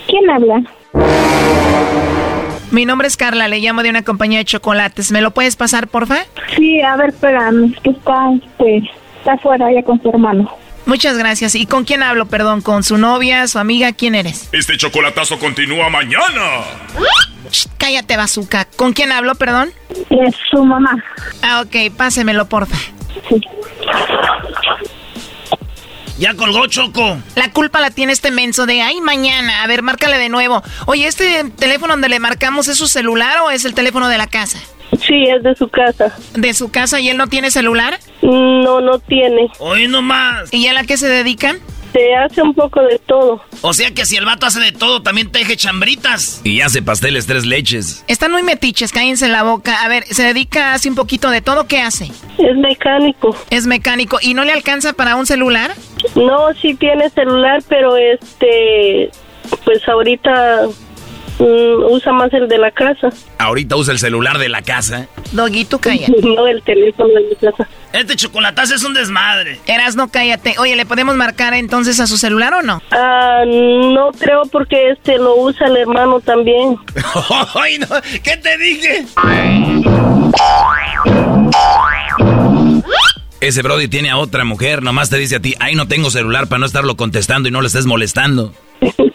¿Quién habla? Mi nombre es Carla, le llamo de una compañía de chocolates. ¿Me lo puedes pasar, porfa? Sí, a ver, espérame, es que está, pues, está afuera ya con su hermano. Muchas gracias. ¿Y con quién hablo, perdón? ¿Con su novia, su amiga? ¿Quién eres? Este chocolatazo continúa mañana. cállate, bazooka. ¿Con quién hablo, perdón? Es su mamá. Ah, ok, pásemelo, porfa. Sí. Ya colgó Choco. La culpa la tiene este menso de ay mañana. A ver, márcale de nuevo. Oye, ¿este teléfono donde le marcamos es su celular o es el teléfono de la casa? Sí, es de su casa. ¿De su casa y él no tiene celular? No, no tiene. Hoy nomás. ¿Y a la qué se dedican? Se hace un poco de todo. O sea que si el vato hace de todo, también teje chambritas. Y hace pasteles tres leches. Están muy metiches, cállense la boca. A ver, se dedica, hace un poquito de todo, ¿qué hace? Es mecánico. Es mecánico. ¿Y no le alcanza para un celular? No, sí tiene celular, pero este, pues ahorita Mm, usa más el de la casa. Ahorita usa el celular de la casa. Doguito, cállate. no, el teléfono de mi casa. Este chocolatazo es un desmadre. Eras, no cállate. Oye, ¿le podemos marcar entonces a su celular o no? Ah, no creo porque este lo usa el hermano también. Ay, no. ¿Qué te dije? Ese Brody tiene a otra mujer, nomás te dice a ti, ay, no tengo celular para no estarlo contestando y no le estés molestando.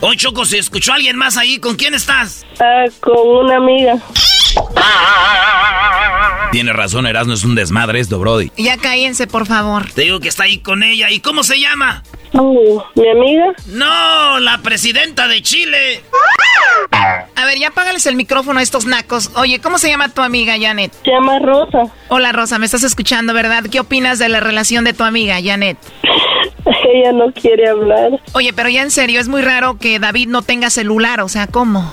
Oye, Choco, ¿se escuchó alguien más ahí? ¿Con quién estás? Ah, con una amiga. Tiene razón, Erasmo es un desmadre esto, Brody. Ya cállense, por favor. Te digo que está ahí con ella. ¿Y cómo se llama? ¿Mi amiga? No, la presidenta de Chile. A ver, ya apágales el micrófono a estos nacos. Oye, ¿cómo se llama tu amiga, Janet? Se llama Rosa. Hola, Rosa, me estás escuchando, ¿verdad? ¿Qué opinas de la relación de tu amiga, Janet? Ella no quiere hablar. Oye, pero ya en serio, es muy raro que David no tenga celular, o sea, ¿cómo?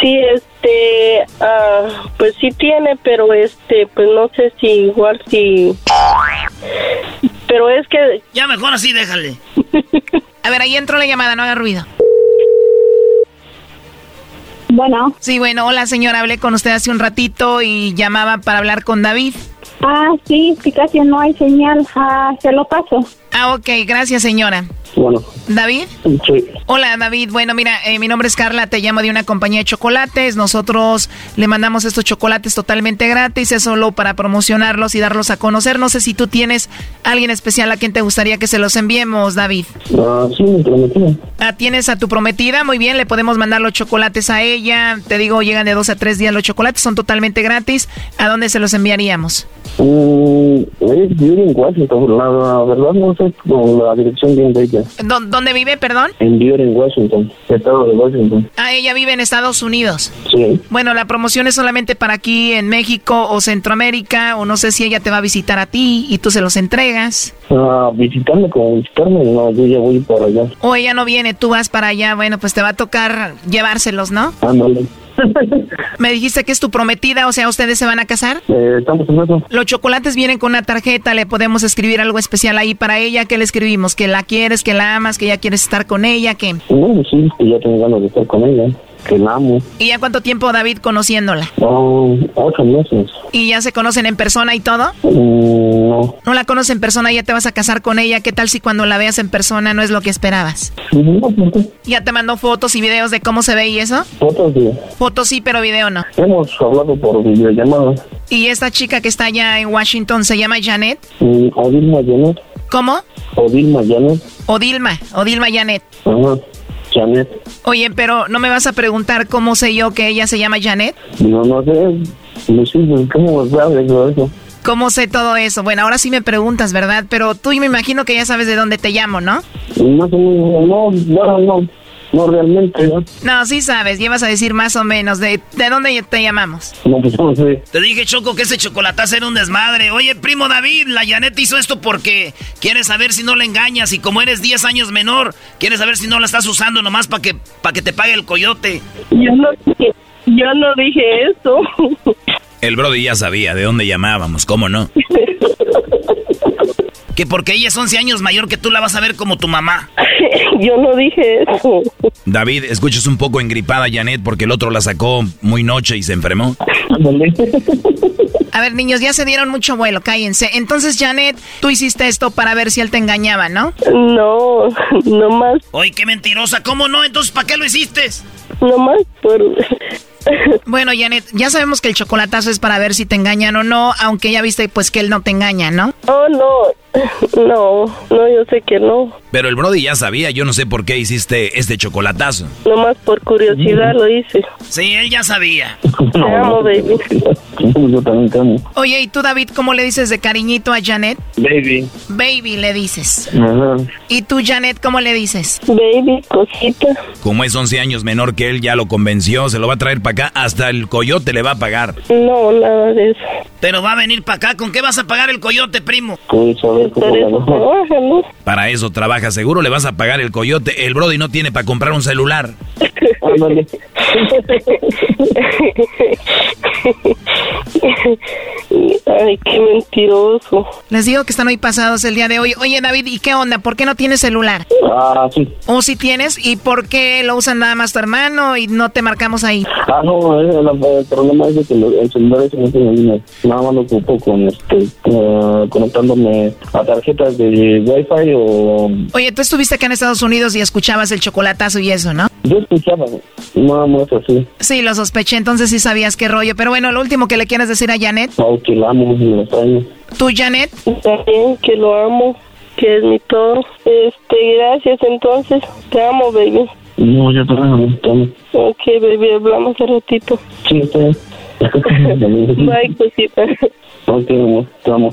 Sí, este, ah, pues sí tiene, pero este, pues no sé si igual si... Pero es que... Ya mejor así, déjale. A ver, ahí entró la llamada, no haga ruido. Bueno. Sí, bueno, hola señora, hablé con usted hace un ratito y llamaba para hablar con David. Ah, sí, sí, casi no hay señal. Ah, se lo paso. Ah, ok, gracias señora. Bueno. ¿David? Sí. Hola David, bueno mira, eh, mi nombre es Carla, te llamo de una compañía de chocolates. Nosotros le mandamos estos chocolates totalmente gratis, es solo para promocionarlos y darlos a conocer. No sé si tú tienes alguien especial a quien te gustaría que se los enviemos, David. Ah, sí, mi prometida. Ah, ¿tienes a tu prometida? Muy bien, le podemos mandar los chocolates a ella. Te digo, llegan de dos a tres días los chocolates, son totalmente gratis. ¿A dónde se los enviaríamos? Mm, en Washington, la, verdad no sé con la dirección bien de ella. ¿Dónde vive, perdón? En en Washington, estado de Washington. Ah, ella vive en Estados Unidos. Sí. Bueno, la promoción es solamente para aquí en México o Centroamérica, o no sé si ella te va a visitar a ti y tú se los entregas. Ah, visitarme como visitarme, no, yo ya voy para allá. O ella no viene, tú vas para allá, bueno, pues te va a tocar llevárselos, ¿no? Ándale. Me dijiste que es tu prometida, o sea, ¿ustedes se van a casar? Eh, estamos en eso. Los chocolates vienen con una tarjeta, le podemos escribir algo especial ahí para ella. ¿Qué le escribimos? ¿Que la quieres, que la amas, que ya quieres estar con ella? ¿Qué? No, sí, que ya tengo ganas de estar con ella. Que la amo. ¿Y ya cuánto tiempo, David, conociéndola? Oh, ocho meses. ¿Y ya se conocen en persona y todo? Mm, no. ¿No la conoces en persona y ya te vas a casar con ella? ¿Qué tal si cuando la veas en persona no es lo que esperabas? No. ¿Ya te mandó fotos y videos de cómo se ve y eso? Fotos de... Fotos sí, pero video no. Hemos hablado por videollamada. ¿Y esta chica que está allá en Washington se llama Janet? Mm, Odilma Janet. ¿Cómo? Odilma Janet. Odilma, Odilma Janet. Ajá. Janet. Oye, pero ¿no me vas a preguntar cómo sé yo que ella se llama Janet? No, no sé. Luis, ¿cómo sabes todo eso? ¿Cómo sé todo eso? Bueno, ahora sí me preguntas, ¿verdad? Pero tú me imagino que ya sabes de dónde te llamo, ¿no? Más o menos, no, no, no, no realmente, ¿no? No, sí sabes, llevas a decir más o menos. ¿De, de dónde te llamamos? No, pues no sé. Te dije, Choco, que ese chocolatazo era un desmadre. Oye, primo David, la Janet hizo esto porque quiere saber si no la engañas. Y como eres 10 años menor, quiere saber si no la estás usando nomás para que, pa que te pague el coyote. Yo no dije, yo no dije eso. El Brody ya sabía de dónde llamábamos, ¿cómo no? Que porque ella es 11 años mayor que tú la vas a ver como tu mamá. yo no dije eso. David, escuchas un poco engripada a Janet porque el otro la sacó muy noche y se enfermó. A ver, niños, ya se dieron mucho vuelo, cállense. Entonces, Janet, tú hiciste esto para ver si él te engañaba, ¿no? No, no más, Oye, qué mentirosa. ¿Cómo no? Entonces, ¿para qué lo hiciste? no más por... Bueno, Janet, ya sabemos que el chocolatazo es para ver si te engañan o no, aunque ya viste pues que él no te engaña, ¿no? Oh, no, no, no, yo sé que no. Pero el Brody ya sabía, yo no sé por qué hiciste este chocolatazo. No más por curiosidad lo hice. Sí, él ya sabía. Te amo, baby. Yo también te amo. Oye, ¿y tú, David, cómo le dices de cariñito a Janet? Baby. Baby, le dices. Ajá. ¿Y tú, Janet, cómo le dices? Baby, cosita. Como es 11 años menor que él, ya lo convenció, se lo va a traer para acá, hasta el coyote le va a pagar. No, nada de eso. Pero va a venir para acá. ¿Con qué vas a pagar el coyote, primo? Pues a ver Para eso trabaja, seguro le vas a pagar el coyote. El Brody no tiene para comprar un celular. Ay, qué mentiroso. Les digo que están hoy pasados el día de hoy. Oye, David, ¿y qué onda? ¿Por qué no tienes celular? Ah, sí. ¿O si tienes? ¿Y por qué lo usan nada más tu hermano y no te marcamos ahí? Ah, no, eh, el problema es que el celular ese no. Nada más lo ocupo con este, eh, conectándome a tarjetas de Wi-Fi o... Oye, tú estuviste acá en Estados Unidos y escuchabas el chocolatazo y eso, ¿no? Yo escuchaba, nada más así. Sí, lo sospeché, entonces sí sabías qué rollo. Pero bueno, lo último que le quieres decir a Janet. Oh, que la amo extraño. ¿Tú, Janet? También que lo amo, que es mi todo. Este, gracias entonces. Te amo, baby. No, yo también te amo. Ok, baby, hablamos un ratito. Sí, está bien. Bye, cosita. Ok, amor, te amo.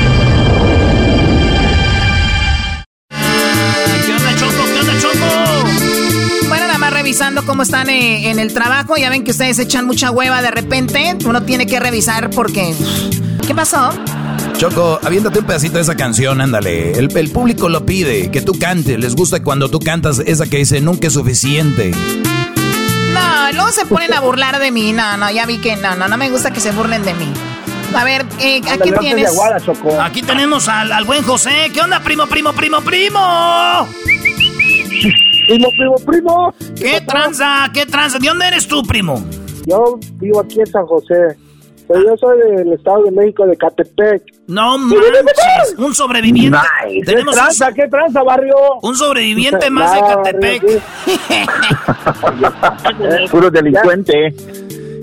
revisando cómo están eh, en el trabajo. Ya ven que ustedes echan mucha hueva de repente. Uno tiene que revisar porque... ¿Qué pasó? Choco, aviéntate un pedacito de esa canción, ándale. El, el público lo pide, que tú cantes. Les gusta cuando tú cantas esa que dice nunca es suficiente. No, luego se ponen a burlar de mí. No, no, ya vi que no, no, no me gusta que se burlen de mí. A ver, eh, ¿a quién tienes? Aquí tenemos al, al buen José. ¿Qué onda, primo, primo, primo, primo? Primo, primo, primo. ¿Qué tranza? ¿Qué tranza? ¿De dónde eres tú, primo? Yo vivo aquí en San José. Pero yo soy del Estado de México, de Catepec. No manches, un sobreviviente. Nice. Tenemos ¿Qué tranza? ¿Qué tranza, barrio? un sobreviviente más de Catepec. Puro delincuente.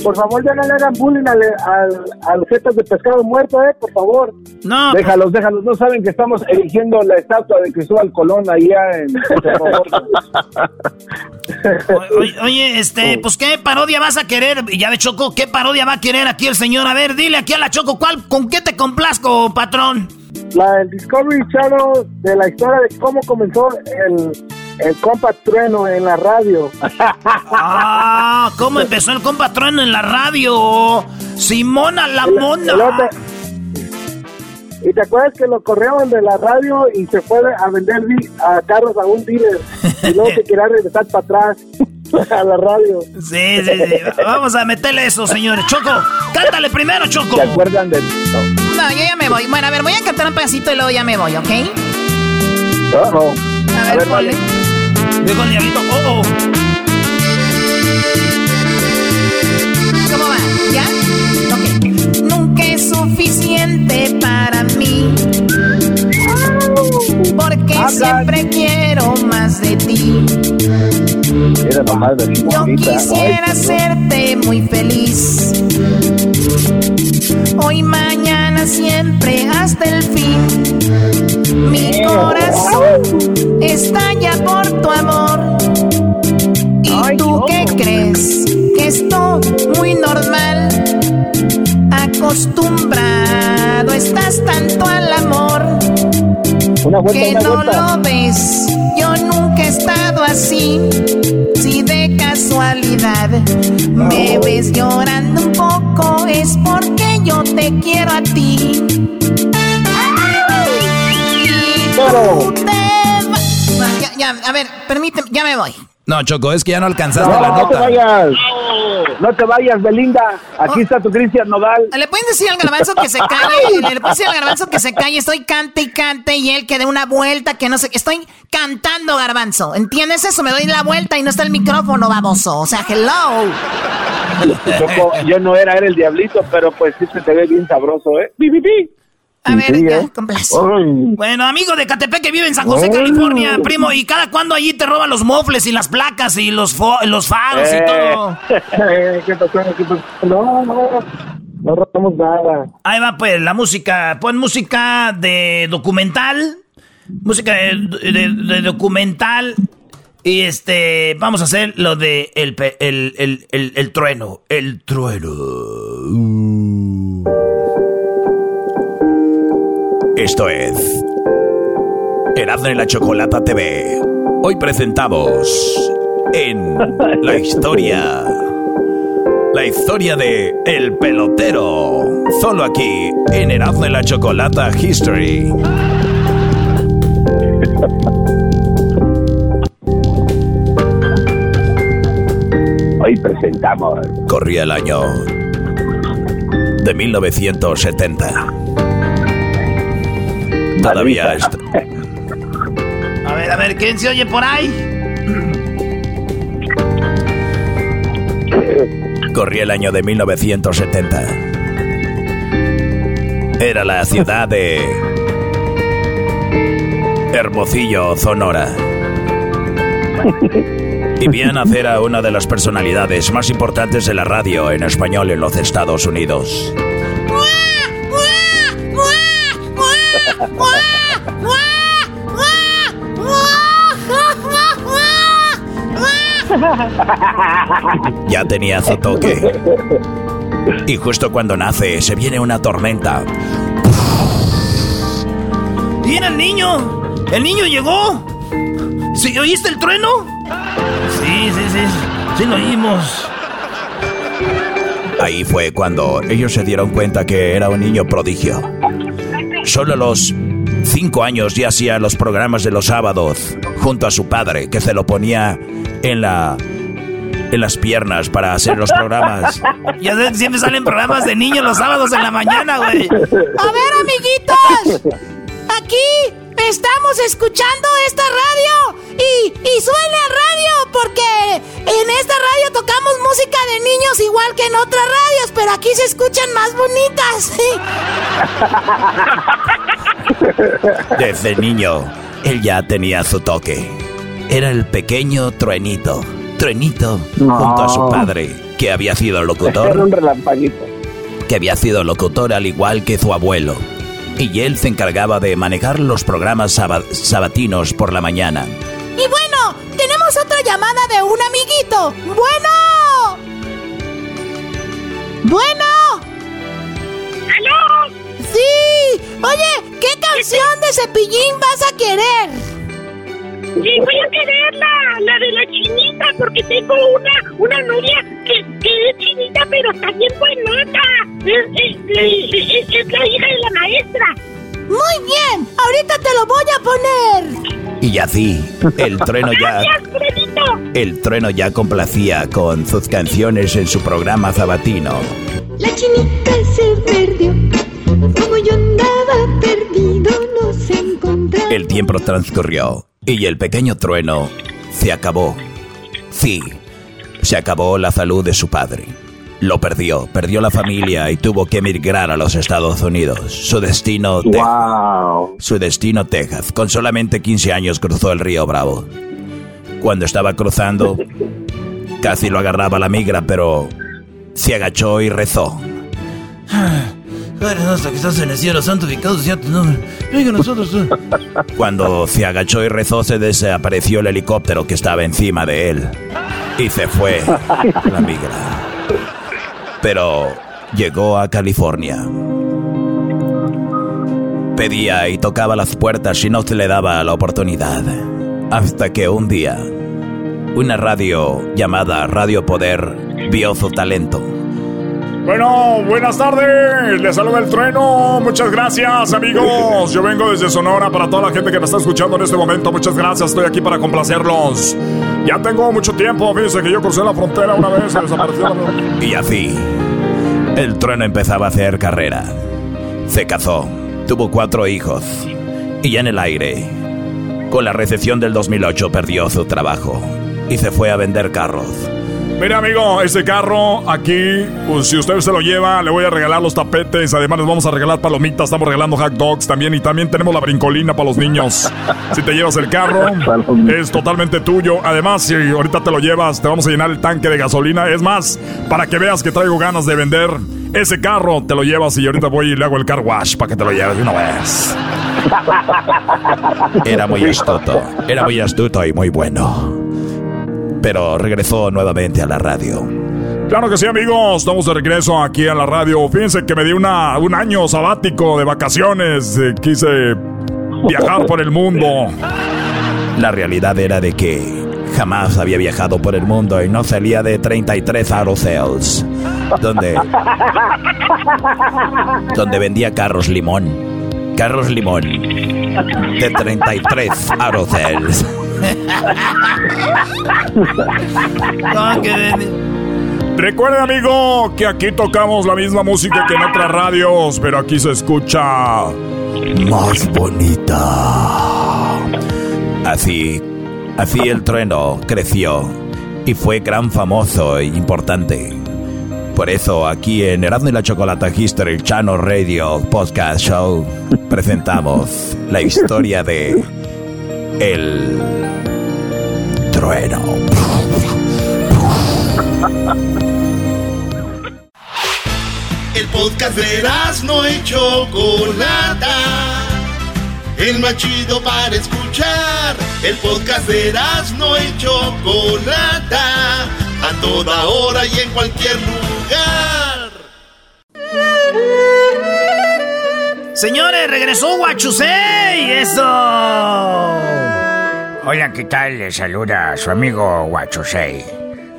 Por favor, ya no le hagan bullying al, al, a los jetas de pescado muerto, ¿eh? Por favor. No. Déjalos, déjalos. No saben que estamos erigiendo la estatua de Cristóbal Colón allá en... Oye, oye, este, pues qué parodia vas a querer, ya ve Choco, qué parodia va a querer aquí el señor. A ver, dile aquí a la Choco, ¿cuál, con qué te complazco, patrón? La del Discovery Channel de la historia de cómo comenzó el, el compa trueno en la radio. Ah, ¿cómo empezó el compatrón en la radio? Simona la mona. El otro- Y te acuerdas que lo corrieron de la radio y se fue a vender a carros a un dealer. Y luego se quería regresar para atrás a la radio. Sí, sí, sí. Vamos a meterle eso, señores. Choco, cántale primero, Choco. ¿Se acuerdan de No, yo ya me voy. Bueno, a ver, voy a cantar un pedacito y luego ya me voy, ¿ok? Oh, A ver, ponle. Digo el diablito, oh, oh. ¿Cómo va? ¿Ya? Ok. Nunca es suficiente para mí. Porque siempre quiero más de ti. Era nomás de mi Yo quisiera Ay, hacerte muy feliz. Hoy, mañana, siempre, hasta el estalla por tu amor. ¿Y tú qué crees? Que esto muy normal. Acostumbrado estás tanto al amor. Una vuelta, que una no vuelta. lo ves. Yo nunca he estado así. Si de casualidad me ves llorando un poco, es porque yo te quiero a ti. Y tú te Ya, a ver, permíteme, ya me voy. No, Choco, es que ya no alcanzaste No, la no te nota. vayas. No te vayas, Belinda. Aquí está tu Cristian Nodal. Le pueden decir al garbanzo que se calle, le pueden decir al garbanzo que se calle, estoy cante y cante y él que dé una vuelta, que no sé, estoy cantando garbanzo, ¿entiendes eso? Me doy la vuelta y no está el micrófono, baboso, o sea, hello. Choco, yo no era, era el diablito, pero pues sí se te ve bien sabroso, ¿eh? Pi, pi, pi. A ver, Sí, ya. Bueno, amigo de Catepec que vive en San José. California, primo, ¿y cada cuándo allí te roban los mofles y las placas y los, fo- los faros y Eh, todo? ¿Qué pasó? ¿Qué pasó? No, no, no robamos nada. Ahí va pues la música, pon música de documental, música de, de- de documental y este, vamos a hacer lo de el, el, el, el trueno, el trueno. Esto es Erasmo y la Chocolata TV. Hoy presentamos en la historia, la historia de El Pelotero. Solo aquí en Erasmo y la Chocolata History. Hoy presentamos. Corría el año de 1970. Todavía A ver, a ver, ¿quién se oye por ahí? corría el año de 1970. Era la ciudad de Hermosillo, Sonora. Y vi nacer a una de las personalidades más importantes de la radio en español en los Estados Unidos. Ya tenía su toque. Y justo cuando nace, se viene una tormenta. ¿Y era el niño? ¿El niño llegó? ¿Sí, ¿Oíste el trueno? Sí, sí, sí. Sí lo oímos. Ahí fue cuando ellos se dieron cuenta que era un niño prodigio. Solo a los cinco años ya hacía los programas de los sábados junto a su padre, que se lo ponía en la en las piernas para hacer los programas. Ya siempre salen programas de niños los sábados en la mañana, güey. A ver, amiguitos, aquí estamos escuchando esta radio y, y suena radio porque en esta radio tocamos música de niños igual que en otras radios, pero aquí se escuchan más bonitas. Desde niño, él ya tenía su toque. Era el pequeño truenito. Truenito junto a su padre, que había sido Era locutor, un relampaguito. que había sido locutor al igual que su abuelo. Y él se encargaba de manejar los programas saba- sabatinos por la mañana. Y bueno, tenemos otra llamada de un amiguito. Bueno. Bueno. ¿Aló? Sí. Oye, ¿qué canción de cepillín vas a querer? Sí, voy a querer la, la de la chinita porque tengo una, una novia que, que es chinita pero está bien buenota. Es, es, es- es- es la hija de la maestra. Muy bien, ahorita te lo voy a poner. Y así, el trueno ya. El trueno ya complacía con sus canciones en su programa sabatino. La chinita se perdió. Como yo andaba perdido, nos encontramos. El tiempo transcurrió y el pequeño trueno se acabó. Sí, se acabó la salud de su padre. Lo perdió, perdió la familia y tuvo que emigrar a los Estados Unidos. Su destino, Texas. Su destino, Texas. Con solamente 15 años cruzó el río Bravo. Cuando estaba cruzando, casi lo agarraba la migra, pero se agachó y rezó. Padre nuestro que estás en el cielo, santificado sea tu nombre. Venga nosotros. Cuando se agachó y rezó, se desapareció el helicóptero que estaba encima de él. Y se fue la migra. Pero llegó a California. Pedía y tocaba las puertas y no se le daba la oportunidad. Hasta que un día, una radio llamada Radio Poder vio su talento. Bueno, buenas tardes. Les saluda el trueno. Muchas gracias, amigos. Yo vengo desde Sonora para toda la gente que me está escuchando en este momento. Muchas gracias. Estoy aquí para complacerlos. Ya tengo mucho tiempo. Fíjense que yo crucé la frontera una vez y desapareció. Y así, el trueno empezaba a hacer carrera. Se casó, tuvo cuatro hijos. Y en el aire, con la recesión del 2008, perdió su trabajo y se fue a vender carros. Mire, amigo, este carro aquí, pues, si usted se lo lleva, le voy a regalar los tapetes. Además, les vamos a regalar palomitas. Estamos regalando hot dogs también. Y también tenemos la brincolina para los niños. Si te llevas el carro, es totalmente tuyo. Además, si ahorita te lo llevas, te vamos a llenar el tanque de gasolina. Es más, para que veas que traigo ganas de vender ese carro, te lo llevas y ahorita voy y le hago el car wash para que te lo lleves de una vez. Era muy astuto. Era muy astuto y muy bueno pero regresó nuevamente a la radio. Claro que sí, amigos. Estamos de regreso aquí a la radio. Fíjense que me di una, un año sabático de vacaciones. Quise viajar por el mundo. La realidad era de que jamás había viajado por el mundo y no salía de 33 Aerocells, donde, donde vendía carros limón. Carros limón de 33 Aerocells. Recuerda, amigo, que aquí tocamos la misma música que en otras radios, pero aquí se escucha más bonita. Así, así el trueno creció y fue gran famoso e importante. Por eso aquí en Erasmo y la Chocolata History Channel Radio Podcast Show presentamos la historia de el trueno. El podcast de no y Chocolata. El más chido para escuchar. El podcast de no y Chocolata. A toda hora y en cualquier lugar. Señores, regresó Guachusei. Eso. Hola, ¿qué tal? Le saluda a su amigo Guachusei.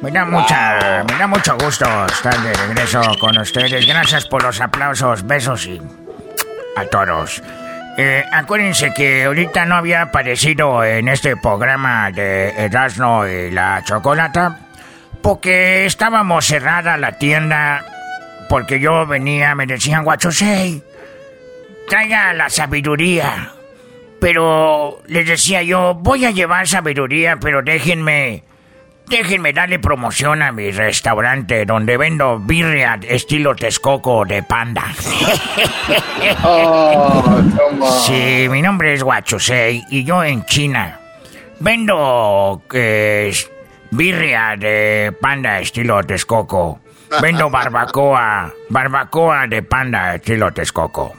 Me da, mucha, me da mucho gusto estar de regreso con ustedes. Gracias por los aplausos, besos y a todos. Eh, acuérdense que ahorita no había aparecido en este programa de Erasmo y la Chocolata porque estábamos cerrada la tienda porque yo venía, me decían, Guachosei, traiga la sabiduría. Pero les decía yo, voy a llevar sabiduría, pero déjenme, déjenme darle promoción a mi restaurante donde vendo birria estilo Texcoco de panda. Oh, sí, mi nombre es Guachusei y yo en China vendo eh, birria de panda estilo Texcoco. Vendo barbacoa, barbacoa de panda estilo Texcoco.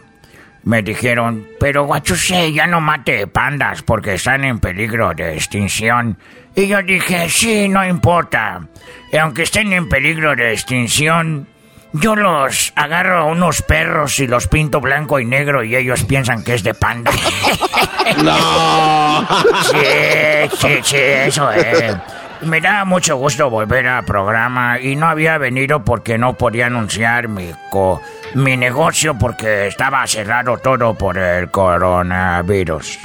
Me dijeron, pero Guachusei, ya no mate pandas porque están en peligro de extinción. Y yo dije, sí, no importa. Y aunque estén en peligro de extinción, yo los agarro a unos perros y los pinto blanco y negro y ellos piensan que es de panda. No. Sí, sí, sí, eso es. Me da mucho gusto volver al programa y no había venido porque no podía anunciar mi, co- mi negocio porque estaba cerrado todo por el coronavirus.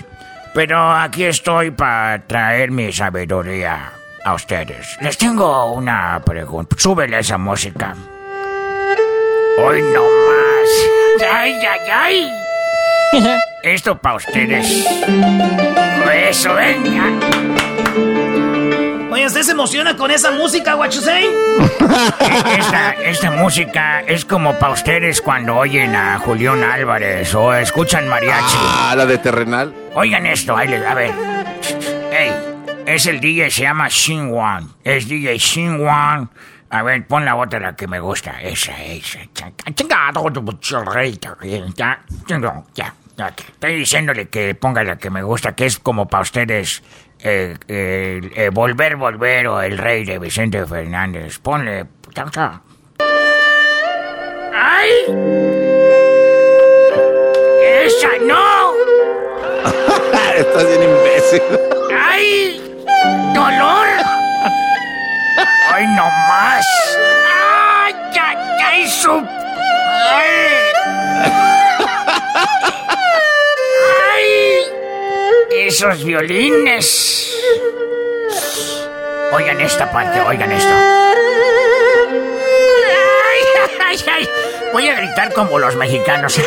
Pero aquí estoy para traer mi sabiduría a ustedes. Les tengo una pregunta. Súbele esa música. Hoy no más. ¡Ay, ay, ay! Esto para ustedes. Eso, venga. Oye, ¿usted se emociona con esa música, say? Esta, esta música es como para ustedes cuando oyen a Julián Álvarez o escuchan mariachi. Ah, la de terrenal. Oigan esto, ahí les, a ver. Ey, es el DJ, se llama Xinguan. Es DJ Xinguan. A ver, pon la otra, la que me gusta. Esa, esa. Chingado, ya, ya, ya. Estoy diciéndole que ponga la que me gusta, que es como para ustedes eh, eh, eh, Volver, Volver o El Rey de Vicente Fernández. Ponle. ¡Ay! ¡Esa no! Estás bien imbécil. ¡Ay! ¡Dolor! ¡Ay, no más! ¡Ay, ay, su... ¡Ay! Esos violines. Oigan esta parte, oigan esto. Voy a gritar como los mexicanos.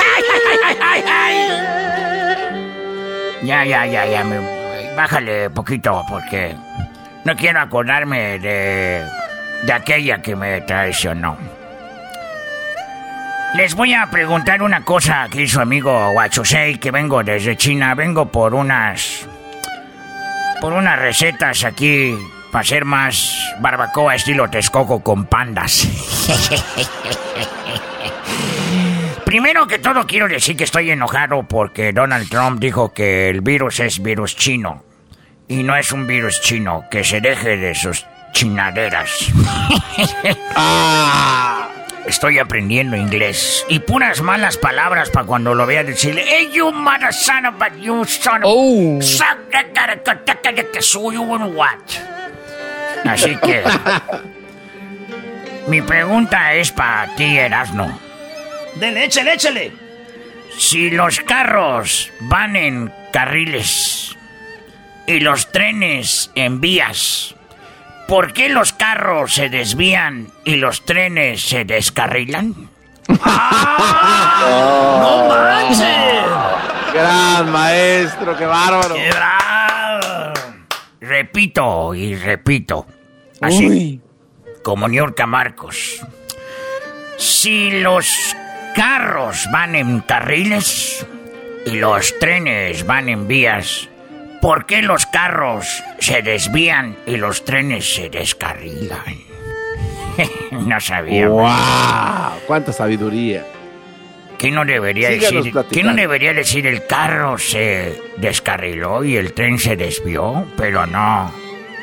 Ya, ya, ya, ya. bájale poquito porque no quiero acordarme de, de aquella que me traicionó. Les voy a preguntar una cosa que hizo amigo Huachosei, que vengo desde China. Vengo por unas. por unas recetas aquí para hacer más barbacoa estilo Texcoco con pandas. Primero que todo quiero decir que estoy enojado porque Donald Trump dijo que el virus es virus chino. Y no es un virus chino, que se deje de sus chinaderas. Estoy aprendiendo inglés. Y puras malas palabras para cuando lo vea decirle, Hey, you mother son of a you son of... Suck that gotta cut that gotta get so you wanna what? Así que... Mi pregunta es para ti, Erasno. Dele, échale, échale. Si los carros van en carriles y los trenes en vías, ¿por qué los carros se desvían y los trenes se descarrilan? ¡No manches! Gran maestro, qué bárbaro. ¡Qué bravo! Repito y repito. Así. Como Niorca Marcos. Si los carros van en carriles y los trenes van en vías, ¿por qué los carros se desvían y los trenes se descarrilan? no sabía. ¡Wow! ¡Cuánta sabiduría! ¿Qué no debería Síganos decir? ¿Qué no debería decir el carro se descarriló y el tren se desvió? Pero no.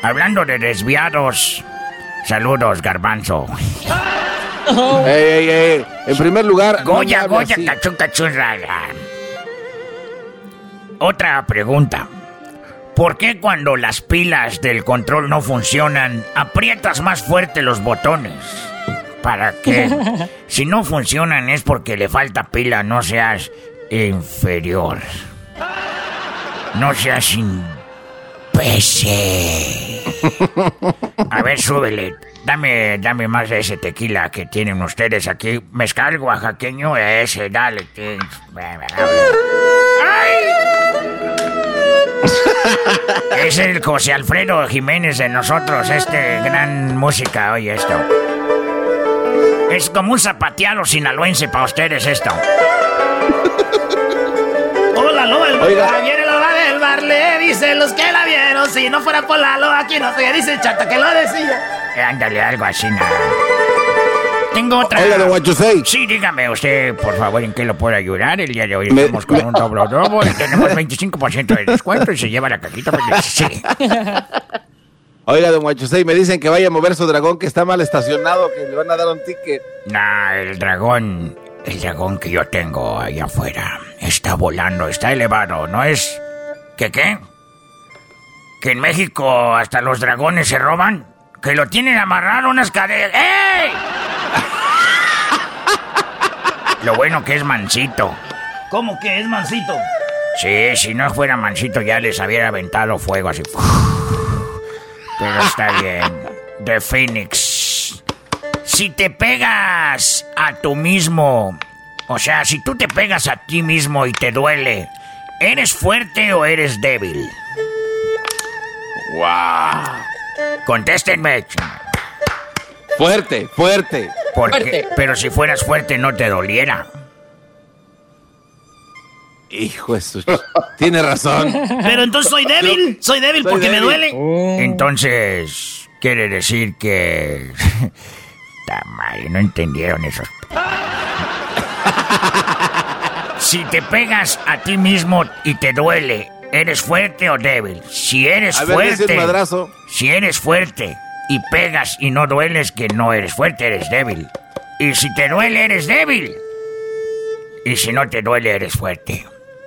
Hablando de desviados, saludos, garbanzo. ¡Ey, ey, ey! En primer lugar, no Goya, hable Goya, cachún, rara. Otra pregunta. ¿Por qué cuando las pilas del control no funcionan, aprietas más fuerte los botones? ¿Para qué? Si no funcionan es porque le falta pila, no seas inferior. No seas imbécil. A ver, súbele. Dame, dame más de ese tequila que tienen ustedes aquí. Mezcal oaxaqueño, ese, dale. que- Es el José Alfredo Jiménez de nosotros, este gran música, oye esto. Es como un zapateado sinaloense para ustedes esto. Hola, Loba, el Oiga. Viene Loba del bar, le dicen los que la vieron. Si no fuera por la Loba, aquí no se dice chata que lo decía. Eh, Ándale, algo así, nada. Tengo otra. Oiga, don Guachusei. Sí, dígame usted, por favor, en qué lo puedo ayudar. El día de hoy estamos con un doble doble y tenemos 25% de descuento y se lleva la cajita. pues, Sí. Oiga, don Guachusei, me dicen que vaya a mover su dragón que está mal estacionado, que le van a dar un ticket. Nah, el dragón, el dragón que yo tengo allá afuera, está volando, está elevado, ¿no es? ¿Qué qué? que en México hasta los dragones se roban, que lo tienen amarrado unas cadenas. ¡Ey! Lo bueno que es mansito. ¿Cómo que es mansito? Sí, si no fuera mansito ya les hubiera aventado fuego así. Pero está bien. The Phoenix. Si te pegas a tú mismo, o sea, si tú te pegas a ti mismo y te duele, ¿eres fuerte o eres débil? ¡Wow! Contéstenme. Fuerte, fuerte. Porque, Fuerte. Pero si fueras fuerte no te doliera. Hijo de su... Tiene razón. Pero entonces soy débil. Soy débil Soy porque me duele. Entonces, quiere decir que... Ta madre, no entendieron eso. si te pegas a ti mismo y te duele, ¿eres fuerte o débil? Si eres A ver, fuerte... madrazo. Si eres fuerte y pegas y no dueles, que no eres fuerte, eres débil. Y si te duele, eres débil. Y si no te duele, eres fuerte.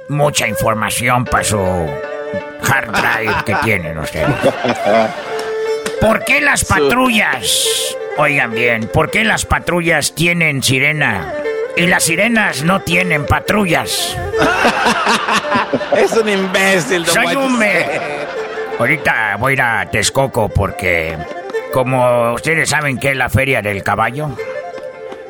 Mucha información para su hard drive que tienen ustedes. ¿Por qué las patrullas, oigan bien, por qué las patrullas tienen sirena y las sirenas no tienen patrullas? Es un imbécil, don Soy un Ahorita voy a ir a Texcoco porque, como ustedes saben que es la feria del caballo,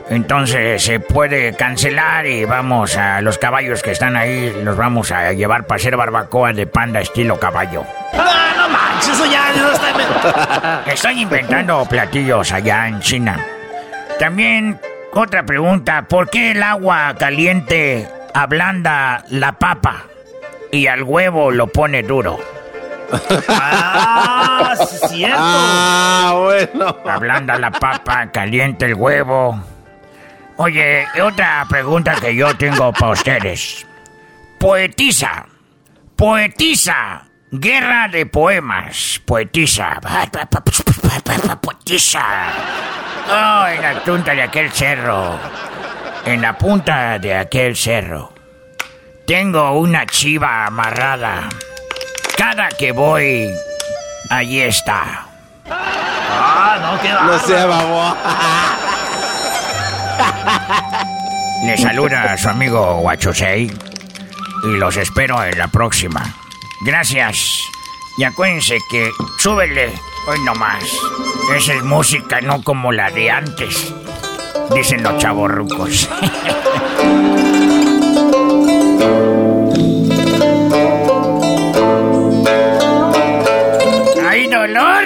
entonces se puede cancelar y vamos a los caballos que están ahí, los vamos a llevar para hacer barbacoa de panda estilo caballo. No, no manches, eso ya no está... Estoy inventando platillos allá en China. También, otra pregunta, ¿por qué el agua caliente ablanda la papa y al huevo lo pone duro? Ah, sí es cierto. Ah, bueno. Ablanda la papa, calienta el huevo. Oye, otra pregunta que yo tengo para ustedes. Poetiza. Poetiza. Guerra de poemas. Poetiza. Poetiza. Oh, en la punta de aquel cerro. En la punta de aquel cerro. Tengo una chiva amarrada. Cada que voy, allí está. Ah, no, qué No sea babo. Le saluda a su amigo Guachosei y los espero en la próxima. Gracias. Y acuérdense que súbele hoy nomás. Esa es música, no como la de antes. Dicen los chavorrucos. ¡Hay dolor!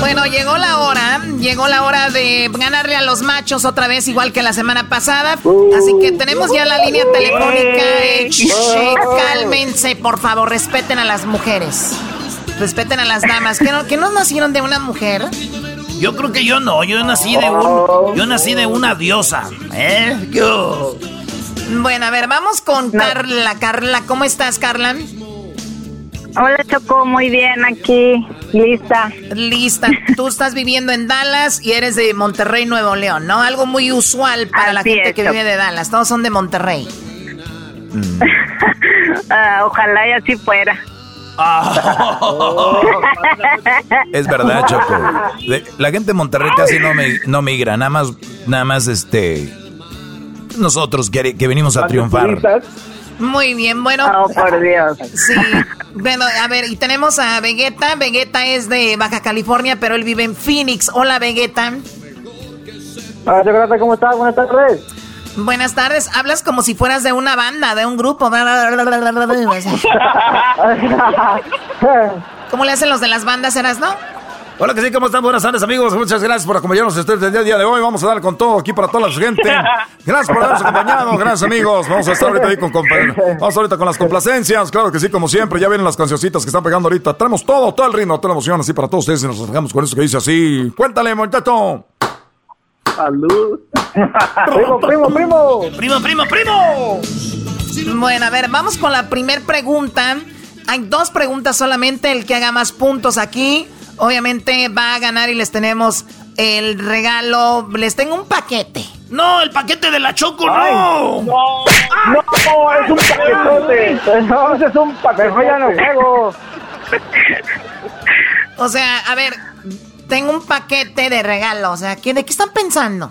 Bueno, llegó la hora, llegó la hora de ganarle a los machos otra vez, igual que la semana pasada. Así que tenemos ya la línea telefónica. Eh, cálmense, por favor, respeten a las mujeres. Respeten a las damas. ¿Que no, que no nacieron de una mujer? Yo creo que yo no, yo nací de un, yo nací de una diosa, ¿eh? Yo. Bueno, a ver, vamos con Carla. Carla, ¿cómo estás, Carla? Hola Choco, muy bien aquí, lista. Lista. Tú estás viviendo en Dallas y eres de Monterrey, Nuevo León, ¿no? Algo muy usual para la gente es, que vive de Dallas. Todos son de Monterrey. Ah, ojalá y así fuera. Es verdad, Choco. La gente de Monterrey casi no, me, no migra, nada más, nada más este. Nosotros que, que venimos a triunfar. Muy bien, bueno. Oh, por Dios. Sí. Bueno, a ver, y tenemos a Vegeta. Vegeta es de Baja California, pero él vive en Phoenix. Hola, Vegeta. Hola, Chocolate, ¿cómo estás? Buenas tardes. Buenas tardes. Hablas como si fueras de una banda, de un grupo. ¿Cómo le hacen los de las bandas, eras, no? Hola, que sí, ¿cómo están? Buenas tardes, amigos. Muchas gracias por acompañarnos ustedes el día de hoy. Vamos a dar con todo aquí para toda la gente. Gracias por habernos acompañado. Gracias, amigos. Vamos a estar ahorita ahí con, vamos ahorita con las complacencias. Claro que sí, como siempre. Ya vienen las cancioncitas que están pegando ahorita. Tenemos todo, todo el ritmo, toda la emoción así para todos ustedes. Y nos dejamos con eso que dice así. Cuéntale, muchacho. Salud. primo, primo, primo. Primo, primo, primo. Bueno, a ver, vamos con la primer pregunta. Hay dos preguntas solamente. El que haga más puntos aquí, obviamente va a ganar y les tenemos el regalo, les tengo un paquete. No, el paquete de la Choco, Ay, no. No, no, es un paquetote. No, ese es un paquete. ya no juego. O sea, a ver, tengo un paquete de regalo. O sea, ¿qué, ¿de qué están pensando?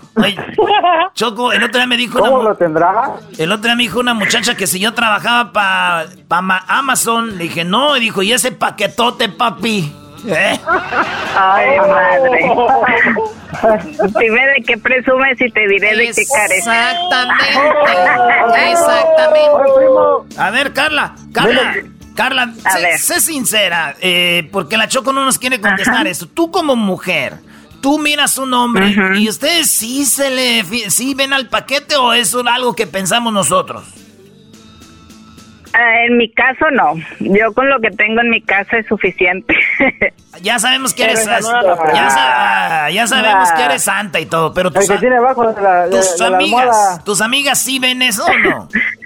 Choco, el otro día me dijo ¿Cómo una, lo tendrá? el otro día me dijo una muchacha que si yo trabajaba para Amazon, le dije, no, y dijo, ¿y ese paquetote, papi? ¿Eh? Ay, madre. Dime de qué presumes y te diré de qué careces. Exactamente. Exactamente. A ver, Carla, Carla, Carla, sé, sé sincera, eh, porque la Choco no nos quiere contestar Ajá. esto. Tú como mujer, tú miras un hombre y ustedes sí se le, sí ven al paquete o es algo que pensamos nosotros. Ah, en mi caso, no. Yo con lo que tengo en mi casa es suficiente. Ya sabemos que eres, ya, ah, ya sabemos Nah. que eres santa y todo, pero El tus, que a- tiene abajo de la, de- tus de amigas, tus amigas sí ven eso o no?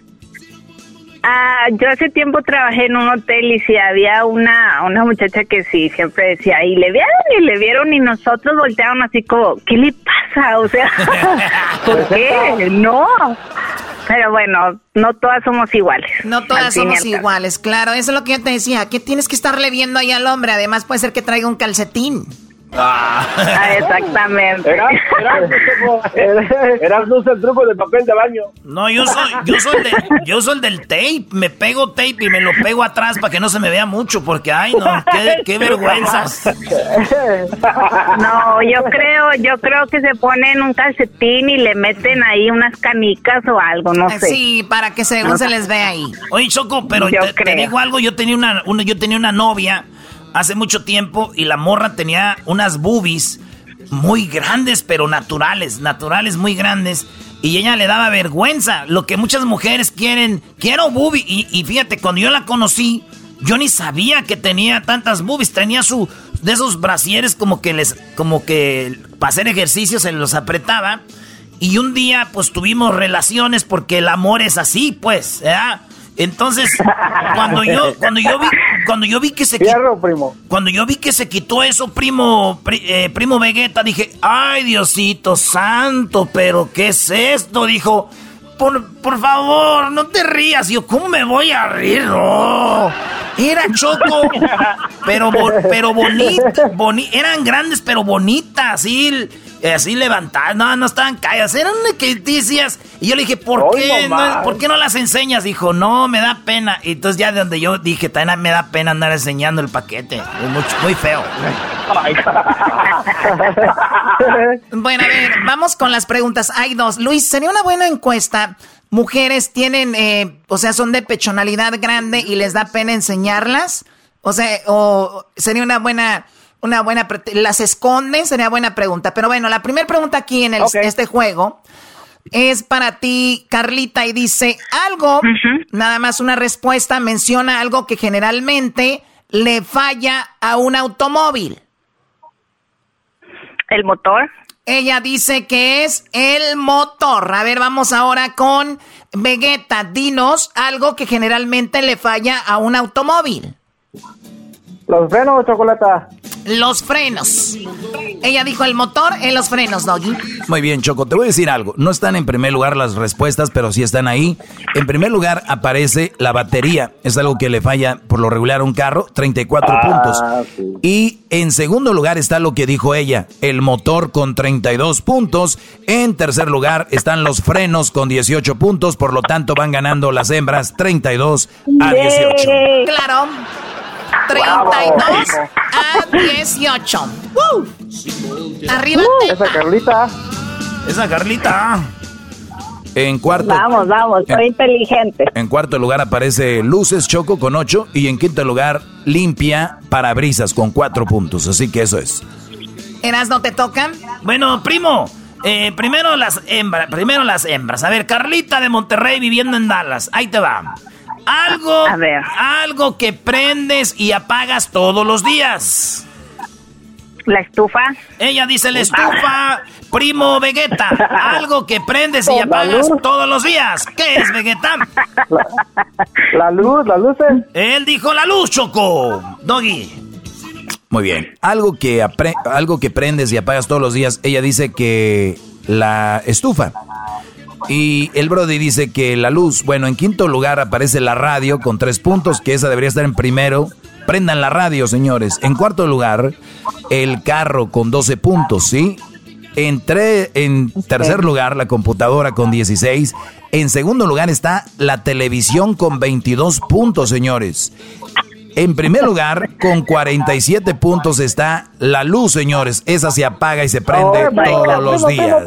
Ah, yo hace tiempo trabajé en un hotel y si había una, una muchacha que sí siempre decía, y le vieron y le vieron y nosotros voltearon así como, ¿qué le pasa? O sea, ¿por qué? No. Pero bueno, no todas somos iguales. No todas somos iguales, claro. Eso es lo que yo te decía. ¿Qué tienes que estarle viendo ahí al hombre? Además, puede ser que traiga un calcetín. Ah, exactamente. Era, era, era usa el truco del papel de baño. No, yo soy, yo soy el de, yo soy el del tape, me pego tape y me lo pego atrás para que no se me vea mucho, porque ay no, qué, qué vergüenzas. No, yo creo, yo creo que se ponen un calcetín y le meten ahí unas canicas o algo, no sé. Sí, para que según se les vea ahí. Oye, Choco, pero Yo te, digo algo, yo tenía una, una- yo tenía una novia hace mucho tiempo y la morra tenía unas boobies muy grandes, pero naturales, naturales muy grandes. Y ella le daba vergüenza, lo que muchas mujeres quieren, quiero boobie. Y, fíjate, cuando yo la conocí, yo ni sabía que tenía tantas boobies, tenía su, de esos brasieres como que les, como que para hacer ejercicio se los apretaba. Y un día, pues tuvimos relaciones porque el amor es así, pues. Entonces, cuando yo, cuando yo vi, cuando yo vi que se Fierro, primo. cuando yo vi que se quitó eso, primo, pri- eh, primo Vegeta, dije, ay Diosito santo, pero ¿qué es esto? Dijo, por, por favor, no te rías. Y yo, ¿cómo me voy a reír? No. Era choco, pero, pero bonita, boni eran grandes, pero bonitas, eh, así levantadas, no, no estaban calladas, eran que decías, y yo le dije, ¿por qué, no, ¿por qué no las enseñas? Dijo, no, me da pena. Y entonces ya de donde yo dije, también me da pena andar enseñando el paquete, es muy, muy feo. Bueno, a ver, vamos con las preguntas. Hay dos. Luis, sería una buena encuesta. Mujeres tienen, eh, o sea, son de pechonalidad grande y les da pena enseñarlas. O sea, o sería una buena, una buena, las esconden, sería buena pregunta. Pero bueno, la primera pregunta aquí en el- este juego es para ti, Carlita, y dice algo, nada más una respuesta, menciona algo que generalmente le falla a un automóvil. El motor. Ella dice que es el motor. A ver, vamos ahora con Vegeta. Dinos algo que generalmente le falla a un automóvil. Los frenos, chocolata. Los frenos. Ella dijo el motor en los frenos, Doggy. Muy bien, Choco, te voy a decir algo. No están en primer lugar las respuestas, pero sí están ahí. En primer lugar aparece la batería. Es algo que le falla por lo regular a un carro, 34 Ah, puntos. Y en segundo lugar está lo que dijo ella, el motor con 32 puntos. En tercer lugar están los frenos con 18 puntos, por lo tanto van ganando las hembras 32 a 18. Claro. 32 a 18. ¡Woo! Arriba. Esa Carlita. Esa Carlita. En cuarto, Vamos, vamos, soy inteligente. En cuarto lugar aparece Luces Choco con 8 y en quinto lugar Limpia Parabrisas con 4 puntos. Así que eso es. Eras no te tocan. Bueno, primo, eh, primero las hembras, primero las hembras. A ver, Carlita de Monterrey viviendo en Dallas. Ahí te va. Algo, algo que prendes y apagas todos los días. La estufa. Ella dice la estufa, primo Vegeta. Algo que prendes y apagas todos los días. ¿Qué es Vegeta? La luz, las luces. Él dijo la luz, Choco. Doggy. Muy bien. Algo que, algo que prendes y apagas todos los días, ella dice que la estufa. Y el Brody dice que la luz, bueno, en quinto lugar aparece la radio con tres puntos, que esa debería estar en primero. Prendan la radio, señores. En cuarto lugar, el carro con 12 puntos, ¿sí? En, en tercer lugar, la computadora con 16. En segundo lugar está la televisión con 22 puntos, señores. En primer lugar, con 47 puntos está la luz, señores. Esa se apaga y se prende oh todos los días.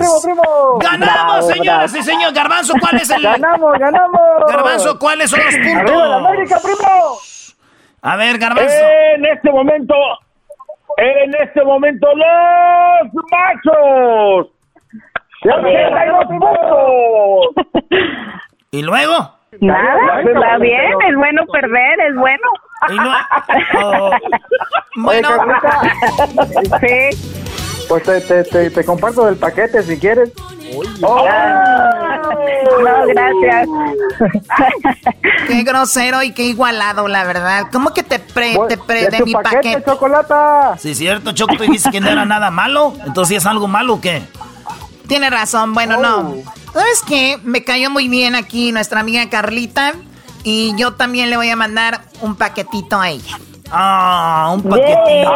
¡Ganamos, señores y señores! Garbanzo, ¿cuál es el...? ¡Ganamos, ganamos! Garbanzo, ¿cuáles son los puntos? ¡Arriba América, primo! A ver, Garbanzo. En este momento, en este momento, los machos. ¿Y luego? Nada, está bien, es bueno perder, es bueno. Y no, oh. bueno, sí. Pues te, te, te, te, comparto del paquete si quieres. Oh. No, gracias. Qué grosero y qué igualado, la verdad. ¿Cómo que te pre, te pre de, mi paquete? paquete? chocolata. Sí, cierto, Choco, tú dices que no era nada malo. Entonces, ¿es algo malo o qué? Tiene razón, bueno, no. Oh. ¿Sabes qué? Me cayó muy bien aquí nuestra amiga Carlita. Y yo también le voy a mandar un paquetito a ella. Ah, un paquetito.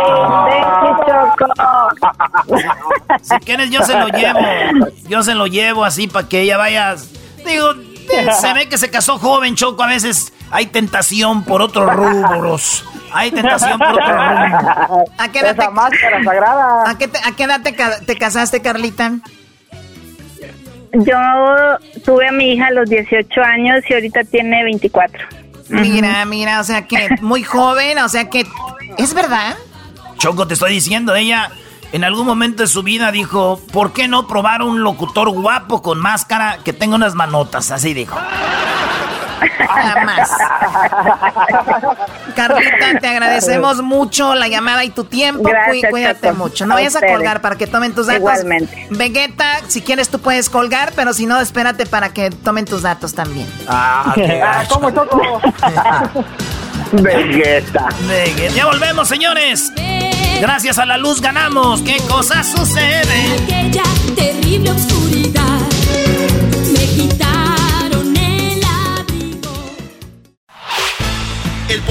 si quieres yo se lo llevo. Yo se lo llevo así para que ella vaya. Digo, se ve que se casó joven, Choco. A veces hay tentación por otros rubros. Hay tentación por otros rubros. ¿A qué edad, te, máscara sagrada. ¿A qué, a qué edad te, te casaste, Carlita? Yo tuve a mi hija a los 18 años y ahorita tiene 24. Mira, mira, o sea que muy joven, o sea que es verdad. Choco, te estoy diciendo, ella en algún momento de su vida dijo, ¿por qué no probar un locutor guapo con máscara que tenga unas manotas? Así dijo. Jamás. Carlita, te agradecemos mucho la llamada y tu tiempo. Cuídate mucho. No vayas a colgar para que tomen tus datos. Igualmente. Vegeta, si quieres tú puedes colgar, pero si no, espérate para que tomen tus datos también. Ah, ¿Cómo toco? Vegeta. Vegeta. Ya volvemos, señores. Gracias a la luz ganamos. ¿Qué cosa sucede? Aquella terrible oscuridad me quitaron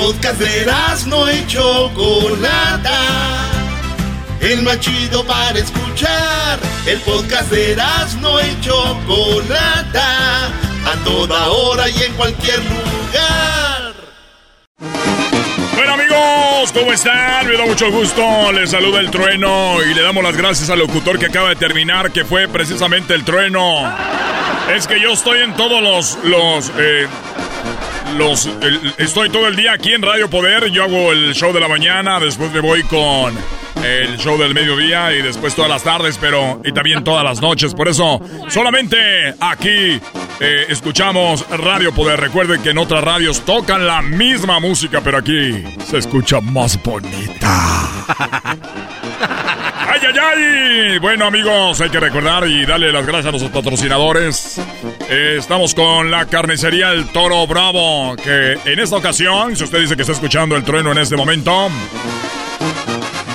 podcast de no y Chocolata. El más chido para escuchar. El podcast de no y Chocolata. A toda hora y en cualquier lugar. Bueno amigos, ¿cómo están? Me da mucho gusto, les saluda el trueno y le damos las gracias al locutor que acaba de terminar, que fue precisamente el trueno. Es que yo estoy en todos los, los, eh, estoy todo el día aquí en Radio Poder, yo hago el show de la mañana, después me voy con el show del mediodía y después todas las tardes, pero y también todas las noches. Por eso, solamente aquí eh, escuchamos Radio Poder. Recuerden que en otras radios tocan la misma música, pero aquí se escucha más bonita. ¡Ay! Bueno, amigos, hay que recordar y darle las gracias a nuestros patrocinadores. Estamos con la carnicería El Toro Bravo, que en esta ocasión, si usted dice que está escuchando el trueno en este momento,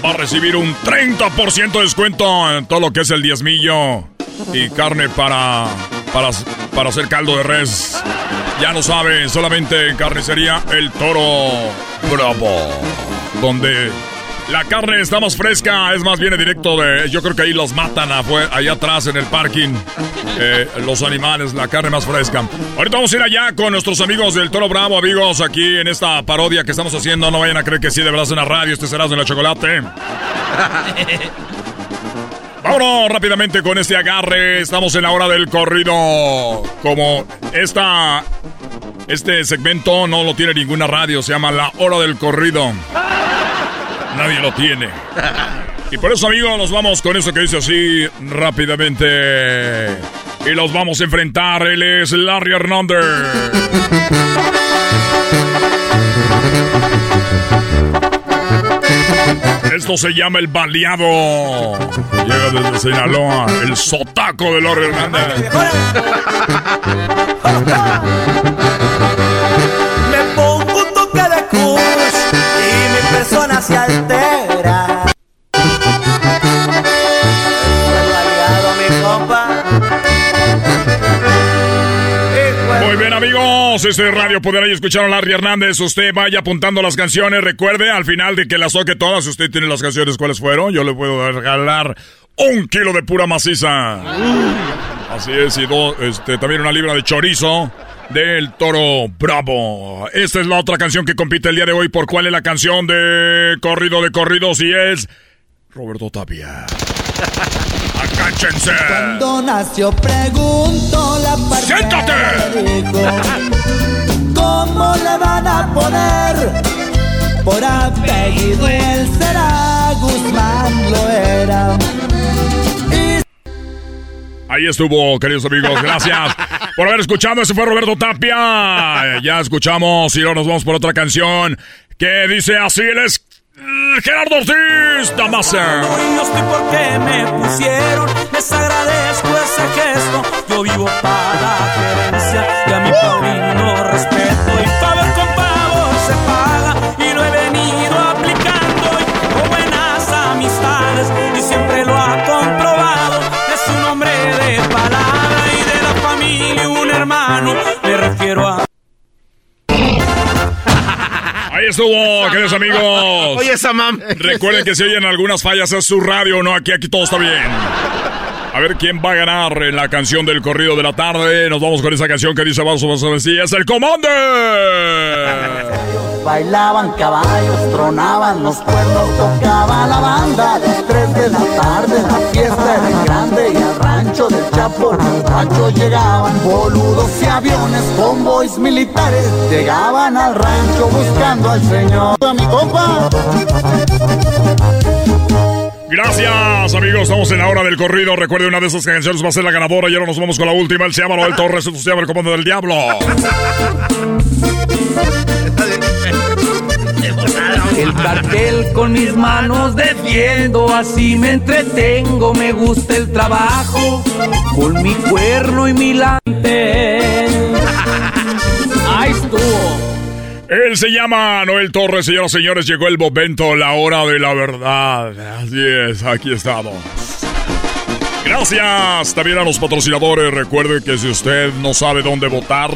va a recibir un 30% de descuento en todo lo que es el diezmillo y carne para, para, para hacer caldo de res. Ya lo saben, solamente en carnicería El Toro Bravo, donde la carne está más fresca, es más, viene directo de. Yo creo que ahí los matan allá atrás en el parking. Eh, los animales, la carne más fresca. Ahorita vamos a ir allá con nuestros amigos del Toro Bravo, amigos, aquí en esta parodia que estamos haciendo. No vayan a creer que sí, de verdad es una radio. Este será de la chocolate. Vámonos rápidamente con este agarre. Estamos en la hora del corrido. Como esta. Este segmento no lo tiene ninguna radio, se llama La Hora del Corrido. Nadie lo tiene. Y por eso, amigos, nos vamos con eso que dice así rápidamente. Y los vamos a enfrentar. Él es Larry Hernández. Esto se llama el baleado. Llega desde Sinaloa, el sotaco de Larry Hernández. se altera. Muy bien amigos, este es Radio Poder, ahí escucharon a Larry Hernández, usted vaya apuntando las canciones, recuerde al final de que las toque todas, si usted tiene las canciones cuáles fueron, yo le puedo regalar un kilo de pura maciza. Mm. Así es, y dos, este, también una libra de chorizo del Toro Bravo. Esta es la otra canción que compite el día de hoy. ¿Por cuál es la canción de corrido de corridos? Y es Roberto Tapia. ¡Acáchense! Cuando nació pregunto la parte ¡Siéntate! ¿Cómo le van a poner? Por apellido él será Guzmán lo Ahí estuvo, queridos amigos. Gracias por haber escuchado. Ese fue Roberto Tapia. Ya escuchamos y ahora nos vamos por otra canción que dice así: él es Gerardo Ortiz, Damasa. No estoy porque me pusieron, les agradezco ese gesto. Yo vivo para la gerencia y a mi padrino respeto. Y Ahí estuvo, queridos amigos. Oye, esa mam. Recuerden que si oyen algunas fallas es su radio, no aquí, aquí todo está bien. A ver quién va a ganar en la canción del corrido de la tarde. Nos vamos con esa canción que dice ver si es el comando. Bailaban caballos, tronaban los cuernos, tocaba la banda. Las 3 de la tarde la fiesta era grande y al rancho del Chapo rancho llegaban boludos y aviones, convoys militares. Llegaban al rancho buscando al señor. A mi compa. Gracias, amigos. Estamos en la hora del corrido. Recuerde, una de esas canciones va a ser la ganadora. Y ahora nos vamos con la última. Él se llama Noel Torres. Esto se llama El Comando del Diablo. El cartel con mis manos defiendo, así me entretengo, me gusta el trabajo, con mi cuerno y mi lante. Ahí estuvo. Él se llama Noel Torres, señoras y señores. Llegó el momento, la hora de la verdad. Así es, aquí estamos. Gracias también a los patrocinadores. Recuerde que si usted no sabe dónde votar,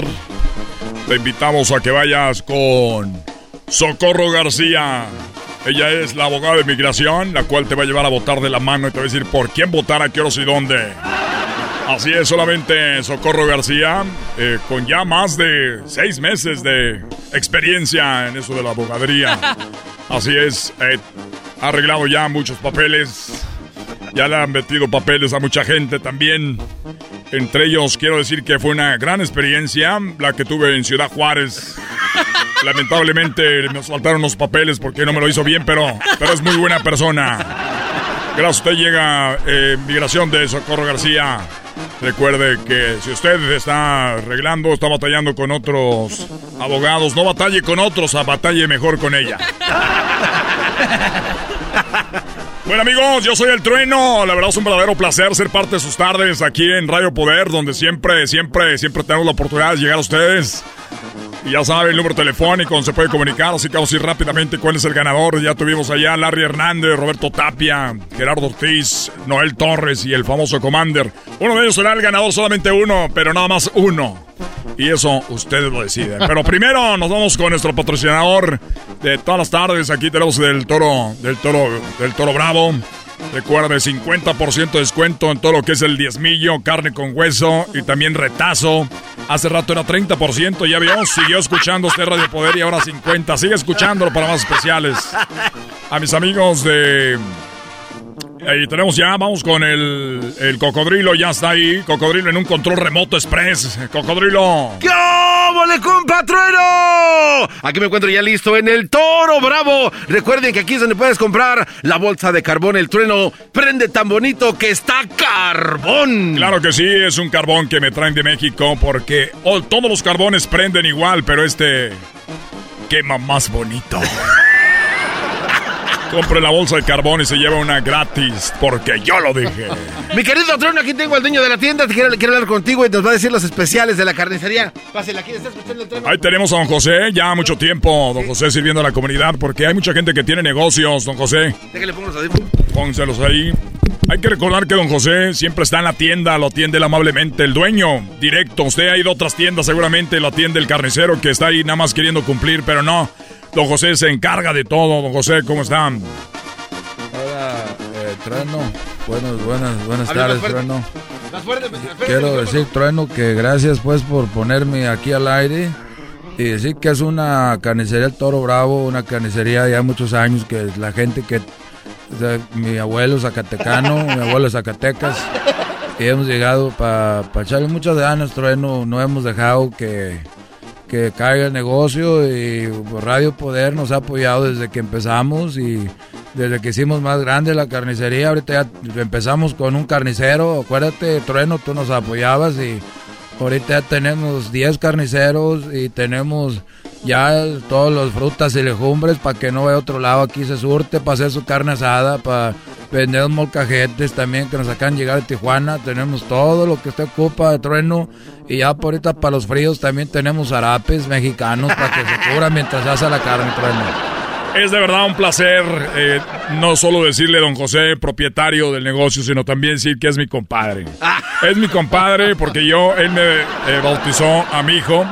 te invitamos a que vayas con Socorro García. Ella es la abogada de migración, la cual te va a llevar a votar de la mano y te va a decir por quién votar, a qué horas y dónde. Así es, solamente Socorro García, eh, con ya más de seis meses de experiencia en eso de la abogadería. Así es, eh, arreglado ya muchos papeles, ya le han metido papeles a mucha gente también. Entre ellos, quiero decir que fue una gran experiencia la que tuve en Ciudad Juárez. Lamentablemente me faltaron los papeles porque no me lo hizo bien, pero, pero es muy buena persona. Gracias usted llega eh, Migración de Socorro García. Recuerde que si usted está arreglando, está batallando con otros abogados, no batalle con otros, batalle mejor con ella. Bueno amigos, yo soy el Trueno. La verdad es un verdadero placer ser parte de sus tardes aquí en Radio Poder, donde siempre, siempre, siempre tenemos la oportunidad de llegar a ustedes. Y ya saben, el número telefónico se puede comunicar, así que vamos a ir rápidamente cuál es el ganador. Ya tuvimos allá Larry Hernández, Roberto Tapia, Gerardo Ortiz, Noel Torres y el famoso Commander. Uno de ellos será el ganador, solamente uno, pero nada más uno. Y eso ustedes lo deciden. Pero primero nos vamos con nuestro patrocinador de todas las tardes. Aquí tenemos del toro, del toro, del toro bravo. Recuerde, 50% de descuento en todo lo que es el diezmillo, carne con hueso y también retazo. Hace rato era 30%, ya vio, siguió escuchando usted Radio Poder y ahora 50%. Sigue escuchándolo para más especiales. A mis amigos de... Ahí tenemos ya, vamos con el, el cocodrilo, ya está ahí. Cocodrilo en un control remoto express. Cocodrilo. ¡Qué óvole, compatrueno! Aquí me encuentro ya listo en el Toro Bravo. Recuerden que aquí es donde puedes comprar la bolsa de carbón. El trueno prende tan bonito que está carbón. Claro que sí, es un carbón que me traen de México porque oh, todos los carbones prenden igual, pero este quema más bonito. Compre la bolsa de carbón y se lleva una gratis, porque yo lo dije. Mi querido Trono, aquí tengo al dueño de la tienda. Quiero, quiero hablar contigo y nos va a decir los especiales de la carnicería. Pásela aquí, ¿está escuchando el tren? Ahí tenemos a don José, ya mucho tiempo, don José sirviendo a la comunidad, porque hay mucha gente que tiene negocios, don José. Déjale pongo los audífonos. Pónselos ahí. Hay que recordar que don José siempre está en la tienda, lo atiende él amablemente el dueño, directo. Usted ha ido a otras tiendas, seguramente lo atiende el carnicero que está ahí nada más queriendo cumplir, pero no. Don José se encarga de todo. Don José, ¿cómo están? Hola, eh, Trueno. Buenas, buenas, buenas tardes, Trueno. Quiero decir, Trueno, que gracias pues por ponerme aquí al aire y decir que es una carnicería El Toro Bravo, una carnicería ya muchos años que la gente que o sea, mi abuelo Zacatecano, mi abuelo Zacatecas, y hemos llegado para echarle muchas ganas, Trueno, no hemos dejado que, que caiga el negocio y Radio Poder nos ha apoyado desde que empezamos y desde que hicimos más grande la carnicería, ahorita ya empezamos con un carnicero, acuérdate, Trueno, tú nos apoyabas y ahorita ya tenemos 10 carniceros y tenemos ya todas las frutas y legumbres para que no vaya a otro lado, aquí se surte para hacer su carne asada, para vender molcajetes también que nos acaban de llegar de Tijuana, tenemos todo lo que usted ocupa de trueno y ya por ahorita para los fríos también tenemos zarapes mexicanos para que se cubra mientras hace la carne trueno. Es de verdad un placer eh, no solo decirle don José, propietario del negocio, sino también decir que es mi compadre. Es mi compadre porque yo, él me eh, bautizó a mi hijo.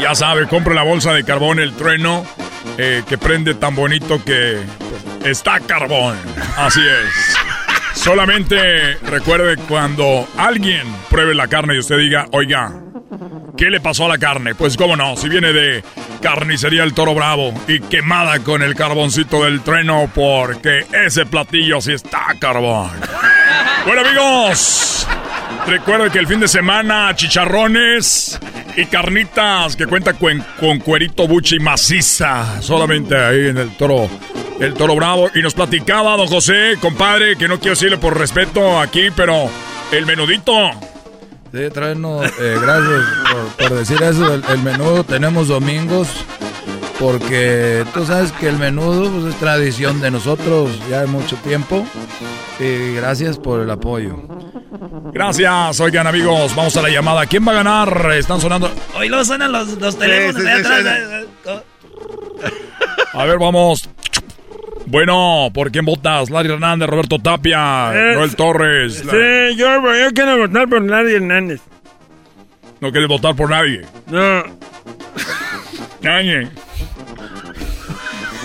Ya sabe, compro la bolsa de carbón, el trueno, eh, que prende tan bonito que está carbón. Así es. Solamente recuerde cuando alguien pruebe la carne y usted diga, oiga, ¿qué le pasó a la carne? Pues cómo no, si viene de carnicería El Toro Bravo y quemada con el carboncito del trueno porque ese platillo sí está carbón. Bueno amigos, recuerden que el fin de semana chicharrones y carnitas que cuenta con, con cuerito buchi maciza, solamente ahí en el Toro el Toro Bravo. Y nos platicaba don José, compadre, que no quiero decirle por respeto aquí, pero el menudito. Sí, traernos, eh, gracias por, decir eso. El, menudo tenemos domingos, porque tú sabes que el menudo pues, es tradición de nosotros ya de mucho tiempo. Y gracias por el apoyo. Gracias, oigan amigos, vamos a la llamada. ¿Quién va a ganar? Están sonando. Hoy luego suenan los, los teléfonos Sí, de sí, sí, atrás. A ver, vamos. Bueno, ¿por quién votas? Larry Hernández, Roberto Tapia, Eh, Noel Torres. La- Sí, yo, yo quiero votar por Larry Hernández. No quieres votar por nadie. No. Nadie.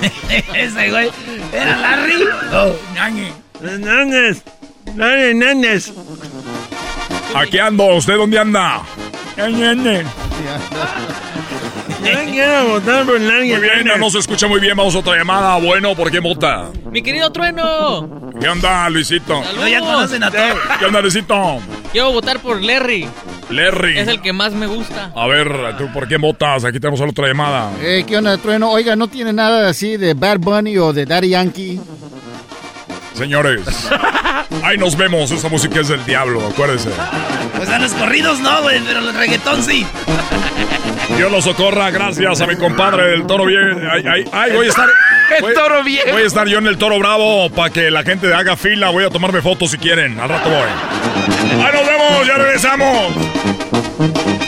Ese güey. ¿Era Larry? Oh, ñañe. Hernández. Larry. Aquí ando. ¿Usted dónde anda? Quiero votar por Larry Muy bien, no se escucha muy bien. Vamos a otra llamada. Bueno, ¿por quién vota? Mi querido Trueno. ¿Qué onda, Luisito? Saludos. ya conocen a todos. ¿Qué onda, Luisito? Quiero votar por Larry. Larry. Es el que más me gusta. A ver, ¿tú por qué votas? Aquí tenemos otra llamada. Eh, ¿Qué onda, Trueno? Oiga, ¿no tiene nada así de Bad Bunny o de Daddy Yankee? Señores, ahí nos vemos. Esa música es del diablo, acuérdense. Pues a los corridos no, güey, pero el reggaetón sí. Dios lo socorra, gracias a mi compadre del toro bien. Ay, ay, ay, voy a estar. El voy- Toro Viejo. Voy a estar yo en el toro bravo para que la gente haga fila. Voy a tomarme fotos si quieren. Al rato voy. Ahí nos vemos, ya regresamos.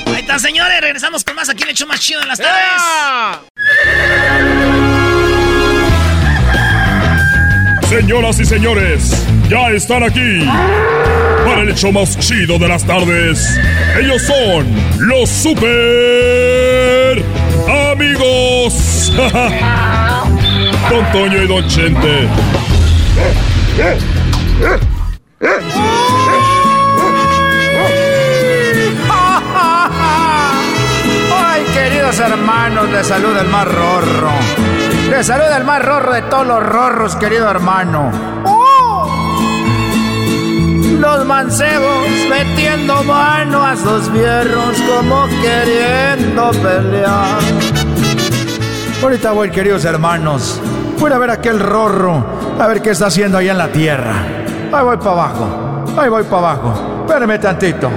Ahí está, señores. Regresamos con más aquí en el show más chido de las tardes. Señoras y señores, ya están aquí para el hecho más chido de las tardes. Ellos son los super amigos. Don Toño y Don Chente. Ay, queridos hermanos, les saluda el más rorro. Les saluda el más rorro de todos los rorros, querido hermano. Los mancebos metiendo mano a sus fierros como queriendo pelear. Ahorita voy, queridos hermanos. Voy a ver aquel rorro, a ver qué está haciendo allá en la tierra. Ahí voy para abajo, ahí voy para abajo. Espérame tantito.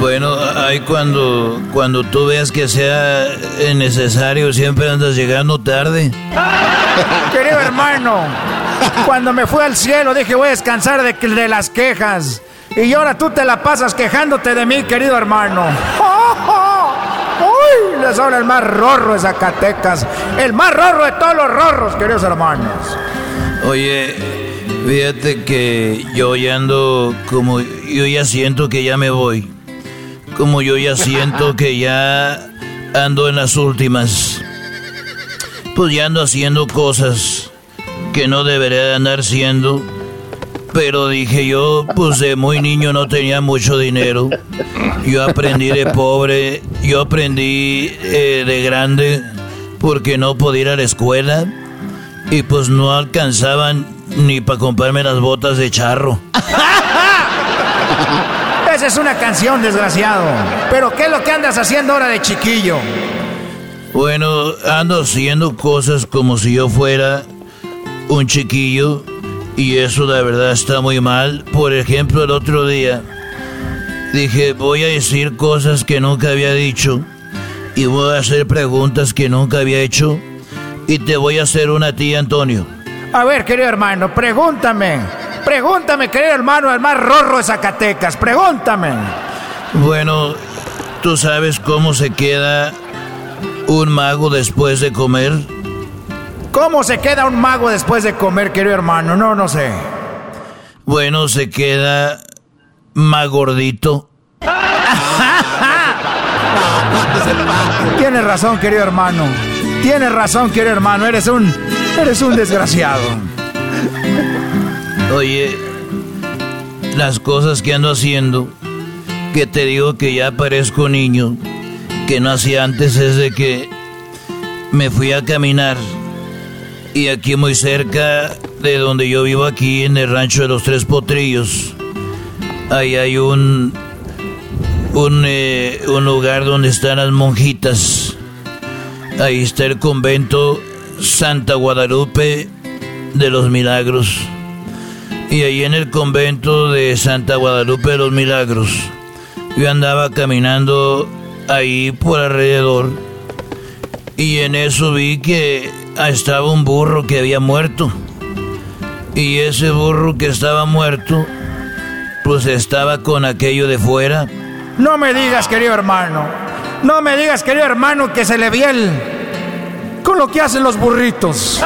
Bueno, ahí cuando, cuando tú veas que sea necesario, siempre andas llegando tarde. Querido hermano, cuando me fui al cielo dije voy a descansar de, de las quejas. Y ahora tú te la pasas quejándote de mí, querido hermano. ¡Uy! Les habla el más rorro de Zacatecas. El más rorro de todos los rorros, queridos hermanos. Oye, fíjate que yo ya ando como yo ya siento que ya me voy. Como yo ya siento que ya ando en las últimas. Pues ya ando haciendo cosas que no debería de andar haciendo. Pero dije yo, pues de muy niño no tenía mucho dinero. Yo aprendí de pobre, yo aprendí eh, de grande porque no podía ir a la escuela y pues no alcanzaban ni para comprarme las botas de charro. Esa es una canción, desgraciado. Pero ¿qué es lo que andas haciendo ahora de chiquillo? Bueno, ando haciendo cosas como si yo fuera un chiquillo y eso la verdad está muy mal. Por ejemplo, el otro día dije, voy a decir cosas que nunca había dicho y voy a hacer preguntas que nunca había hecho y te voy a hacer una tía, Antonio. A ver, querido hermano, pregúntame. Pregúntame, querido hermano, el más rorro de Zacatecas. Pregúntame. Bueno, ¿tú sabes cómo se queda un mago después de comer? ¿Cómo se queda un mago después de comer, querido hermano? No, no sé. Bueno, se queda más gordito. Tienes razón, querido hermano. Tienes razón, querido hermano. Eres un. Eres un desgraciado. Oye, las cosas que ando haciendo, que te digo que ya parezco niño, que no hacía antes, es de que me fui a caminar. Y aquí muy cerca de donde yo vivo, aquí en el rancho de los Tres Potrillos, ahí hay un, un, eh, un lugar donde están las monjitas. Ahí está el convento Santa Guadalupe de los Milagros. Y ahí en el convento de Santa Guadalupe de los Milagros, yo andaba caminando ahí por alrededor. Y en eso vi que estaba un burro que había muerto. Y ese burro que estaba muerto, pues estaba con aquello de fuera. No me digas, querido hermano. No me digas, querido hermano, que se le vi el. con lo que hacen los burritos.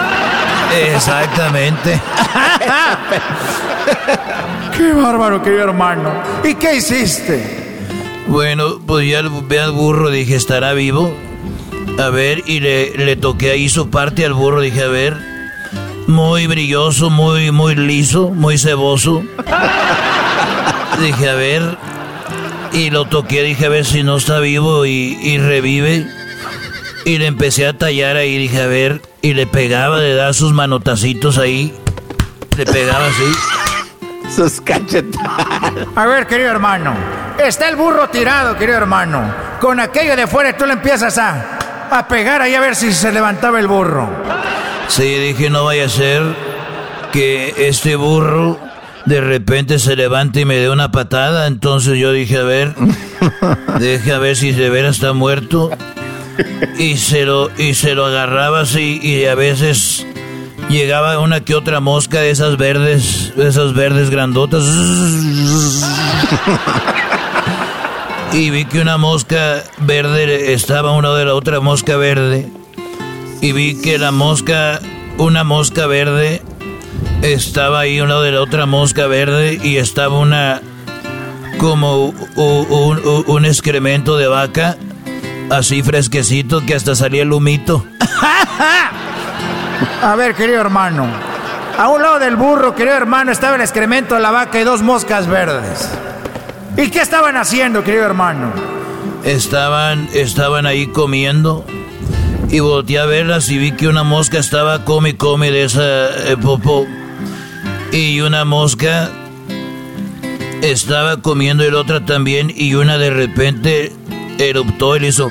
Exactamente. Qué bárbaro, querido hermano. ¿Y qué hiciste? Bueno, pues ya ve al burro, dije, ¿estará vivo? A ver, y le, le toqué ahí su parte al burro, dije, a ver. Muy brilloso, muy, muy liso, muy ceboso. dije, a ver. Y lo toqué, dije, a ver si no está vivo y, y revive. Y le empecé a tallar ahí, dije, a ver. Y le pegaba, le daba sus manotacitos ahí. Le pegaba así. Sus cachetadas. A ver, querido hermano. Está el burro tirado, querido hermano. Con aquello de fuera tú le empiezas a, a pegar ahí a ver si se levantaba el burro. Sí, dije, no vaya a ser que este burro de repente se levante y me dé una patada. Entonces yo dije, a ver, deje a ver si de veras está muerto. Y se lo, y se lo agarraba así y a veces llegaba una que otra mosca de esas verdes, de esas verdes grandotas. Y vi que una mosca verde estaba una de la otra mosca verde. Y vi que la mosca, una mosca verde, estaba ahí una de la otra mosca verde y estaba una como un, un, un excremento de vaca, así fresquecito que hasta salía el humito. A ver, querido hermano. A un lado del burro, querido hermano, estaba el excremento de la vaca y dos moscas verdes. ¿Y qué estaban haciendo, querido hermano? Estaban, estaban ahí comiendo y volteé a verlas y vi que una mosca estaba come come de esa eh, popó. Y una mosca estaba comiendo la otra también y una de repente eruptó y le hizo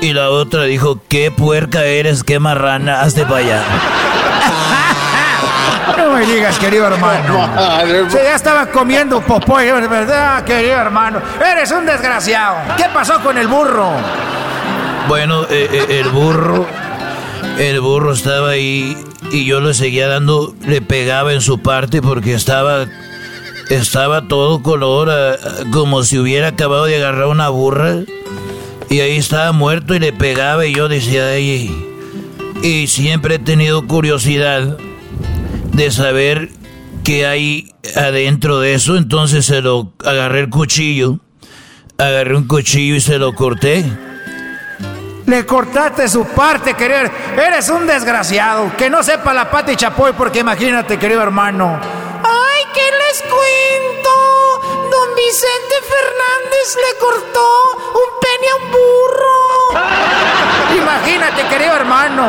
y la otra dijo qué puerca eres qué marrana hazte para allá No me digas, querido hermano. Si ya estaba comiendo popó, de verdad, querido hermano. Eres un desgraciado. ¿Qué pasó con el burro? Bueno, eh, eh, el burro, el burro estaba ahí y yo le seguía dando, le pegaba en su parte porque estaba, estaba todo color, como si hubiera acabado de agarrar una burra y ahí estaba muerto y le pegaba y yo decía, ay, Y siempre he tenido curiosidad de saber qué hay adentro de eso. Entonces se lo agarré el cuchillo. Agarré un cuchillo y se lo corté. Le cortaste su parte, querido. Eres un desgraciado. Que no sepa la pata y chapoy, porque imagínate, querido hermano. ¡Ay, qué les cuento! Don Vicente Fernández le cortó un pene a un burro. Imagínate, querido hermano.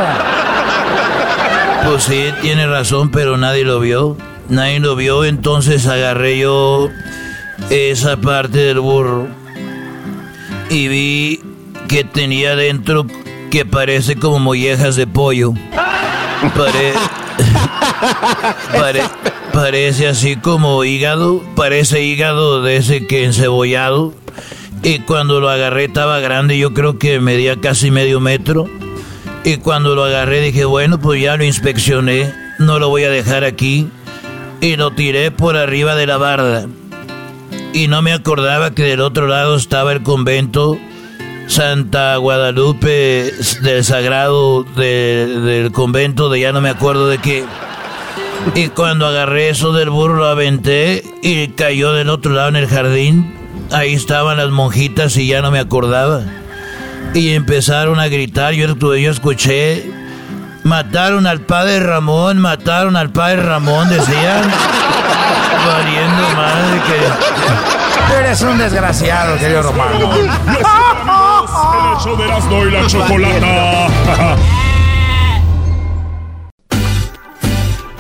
Pues sí, tiene razón, pero nadie lo vio. Nadie lo vio, entonces agarré yo esa parte del burro y vi que tenía dentro que parece como mollejas de pollo. Pare- pare- parece así como hígado, parece hígado de ese que encebollado. Y cuando lo agarré estaba grande, yo creo que medía casi medio metro. Y cuando lo agarré dije, bueno, pues ya lo inspeccioné, no lo voy a dejar aquí. Y lo tiré por arriba de la barda. Y no me acordaba que del otro lado estaba el convento Santa Guadalupe del Sagrado de- del convento de ya no me acuerdo de qué. Y cuando agarré eso del burro lo aventé y cayó del otro lado en el jardín. Ahí estaban las monjitas y ya no me acordaba. Y empezaron a gritar, yo, yo escuché, mataron al padre Ramón, mataron al padre Ramón, decían. Valiendo madre que... Eres un desgraciado, querido Romano. El hecho de y la chocolata.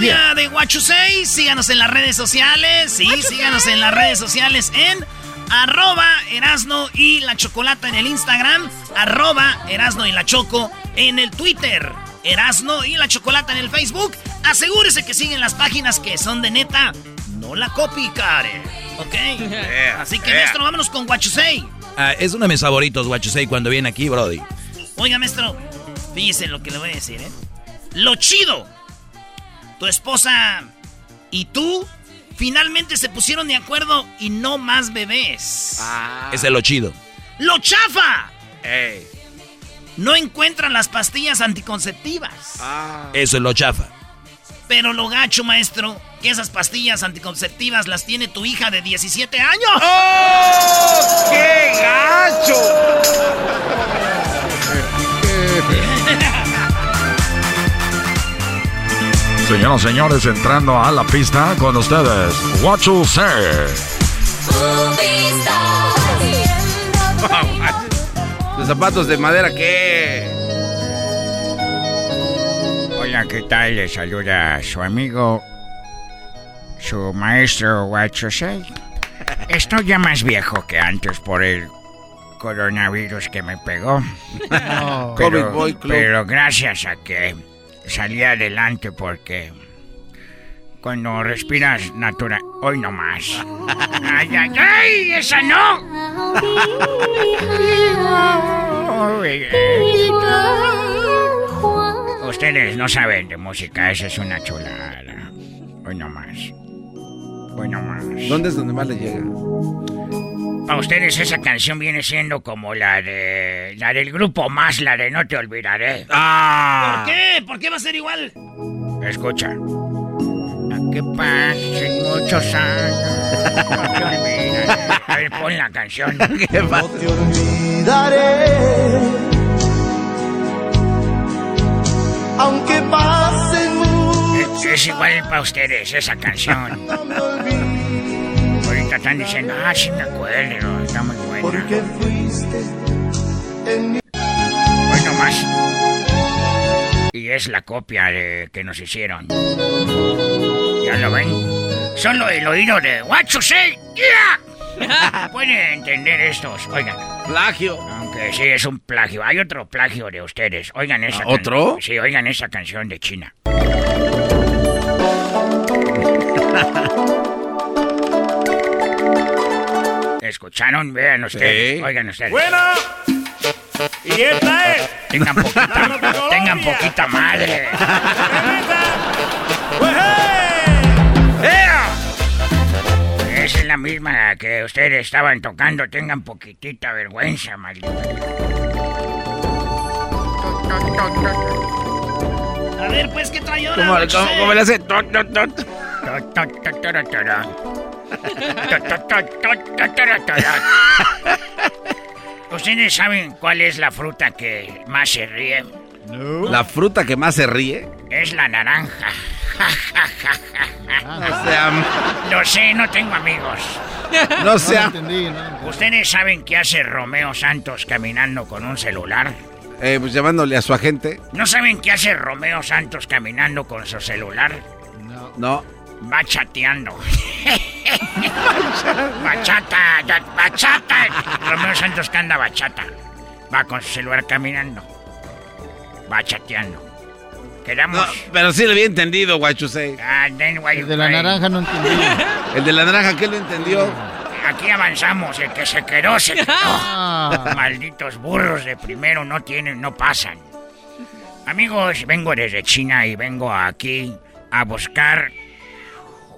Parodia de Guachusei. Síganos en las redes sociales. Sí, síganos en las redes sociales en arroba Erasno y la Chocolata en el Instagram. Arroba Erasno y la Choco en el Twitter. Erasno y la Chocolata en el Facebook. Asegúrese que siguen las páginas que son de neta. No la copycare. ¿Ok? Así que, maestro, vámonos con Guachusei. Ah, es uno de mis favoritos, Guachusei, cuando viene aquí, Brody. Oiga, maestro, fíjese lo que le voy a decir, ¿eh? Lo chido. Tu esposa y tú finalmente se pusieron de acuerdo y no más bebés. Ese es lo chido. ¡Lo chafa! No encuentran las pastillas anticonceptivas. Eso es lo chafa. Pero lo gacho, maestro, que esas pastillas anticonceptivas las tiene tu hija de 17 años. ¡Oh! ¡Qué gacho! Señoras y señores, entrando a la pista con ustedes, What You Say. Los zapatos de madera, ¿qué? Hola, ¿qué tal? Le saluda su amigo, su maestro Huachosei. Estoy ya más viejo que antes por el coronavirus que me pegó. No. COVID Boy Club. pero gracias a que salí adelante porque cuando respiras natural... Hoy no más. ¡Ay, ay, ay! ¡Esa no! Ustedes no saben de música, esa es una chulada. Hoy no más. Hoy no más. ¿Dónde es donde más le llega? A ustedes esa canción viene siendo como la de la del grupo más, la de No te olvidaré. ¿Por qué? ¿Por qué va a ser igual? Escucha. A que pasen muchos años. No te olvidaré. A ver, pon la canción. ¿Qué No te olvidaré. Aunque pasen Es, es igual para ustedes esa canción. Están diciendo, ah, sí me acuerdo, está muy buena. porque fuiste en mi Hoy nomás. Y es la copia de que nos hicieron. ¿Ya lo ven? Solo el oído de What you say, yeah. Pueden entender estos. Oigan. Plagio. Aunque sí, es un plagio. Hay otro plagio de ustedes. Oigan esa ¿Ah, otro? can- Sí, oigan esa canción de China. ¿Escucharon? Vean ustedes. Sí. Oigan ustedes. Bueno, y esta es. Tengan poquita, tengan poquita madre. Esa es la misma que ustedes estaban tocando. Tengan poquitita vergüenza, maldito. A ver, pues, ¿qué trae ahora? ¿Cómo, cómo- cómo le hace? Tot, tot, tot. ¿Ustedes saben cuál es la fruta que más se ríe? La fruta que más se ríe. Es la naranja. No sea- Lo sé, no tengo amigos. No sea- ¿Ustedes saben qué hace Romeo Santos caminando con un celular? Eh, pues llamándole a su agente. ¿No saben qué hace Romeo Santos caminando con su celular? No. Va chateando. bachata, bachata. Romeo Santos que anda bachata. Va con su celular caminando. Va chateando. Quedamos. No, pero sí lo había entendido, Guachusei. Ah, then El de la naranja no entendí. El de la naranja, ¿qué lo entendió? Aquí avanzamos, el que se quedó, se quedó. Ah. Malditos burros de primero no tienen, no pasan. Amigos, vengo desde China y vengo aquí a buscar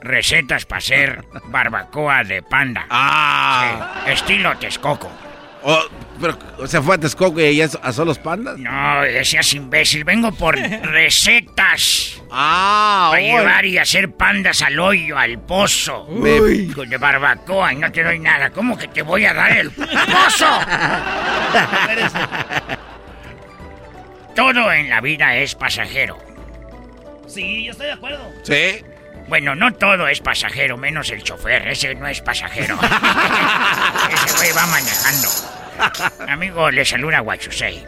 recetas para hacer barbacoa de panda. Ah. Sí, estilo Texcoco. Oh, pero, o sea, fue a Texcoco y ella asó los pandas. No, seas imbécil, vengo por recetas. Ah, Para llevar y hacer pandas al hoyo, al pozo. Uy. Con De barbacoa y no te doy nada. ¿Cómo que te voy a dar el pozo? Todo en la vida es pasajero. Sí, yo estoy de acuerdo. Sí. Bueno, no todo es pasajero, menos el chofer. Ese no es pasajero. Ese güey va manejando. Amigo, le saluda Guachusei.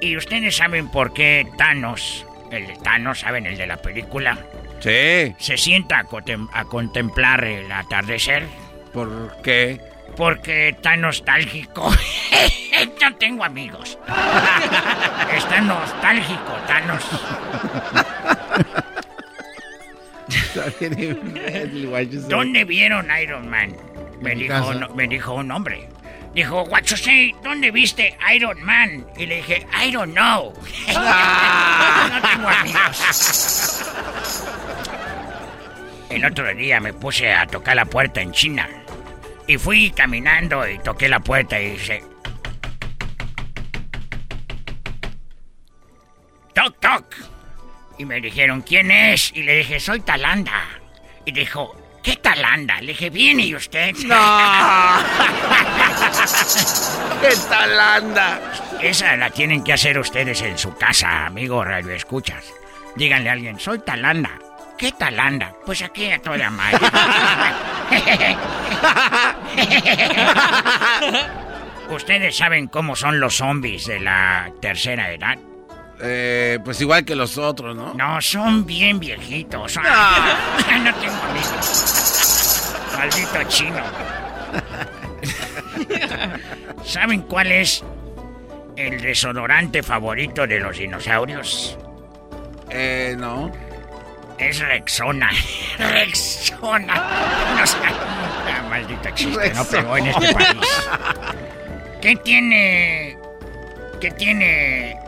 ¿Y ustedes saben por qué Thanos, el de Thanos, saben, el de la película, Sí. se sienta a, contem- a contemplar el atardecer? ¿Por qué? Porque está nostálgico. Yo tengo amigos. Está nostálgico, Thanos. ¿Dónde vieron Iron Man? Me dijo, no- me dijo un hombre. Dijo, Guachosei, ¿dónde viste Iron Man? Y le dije, I don't know. no tengo amigos. El otro día me puse a tocar la puerta en China. Y fui caminando y toqué la puerta y dice... Toc, toc. Y me dijeron, ¿quién es? Y le dije, soy Talanda. Y dijo, ¿qué Talanda? Le dije, ¿viene y usted? ¡No! ¡Qué talanda! Esa la tienen que hacer ustedes en su casa, amigo Radio Escuchas. Díganle a alguien, soy Talanda. ¿Qué Talanda? Pues aquí a toda madre. ¿Ustedes saben cómo son los zombies de la tercera edad? Eh, pues igual que los otros, ¿no? No, son bien viejitos. no tengo. Maldito chino. ¿Saben cuál es el desodorante favorito de los dinosaurios? Eh, no. Es Rexona. Rexona. No sé. Ah, maldito chiste, no pegó en este país. ¿Qué tiene. ¿Qué tiene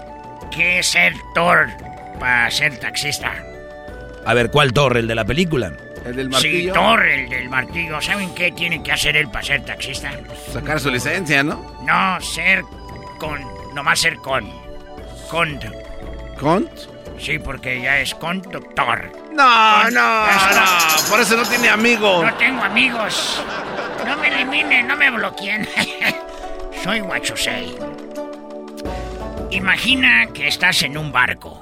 que ser Thor para ser taxista? A ver, ¿cuál torre? ¿El de la película? El del Sí, martillo. Thor, el del martillo. ¿Saben qué tiene que hacer él para ser taxista? Sacar su licencia, ¿no? No, ser con. Nomás ser con. Con. ¿Cont? Sí, porque ya es conductor. No, Con- no, no. Por eso no tiene amigos. No tengo amigos. No me eliminen, no me bloqueen. Soy Wachusei. Imagina que estás en un barco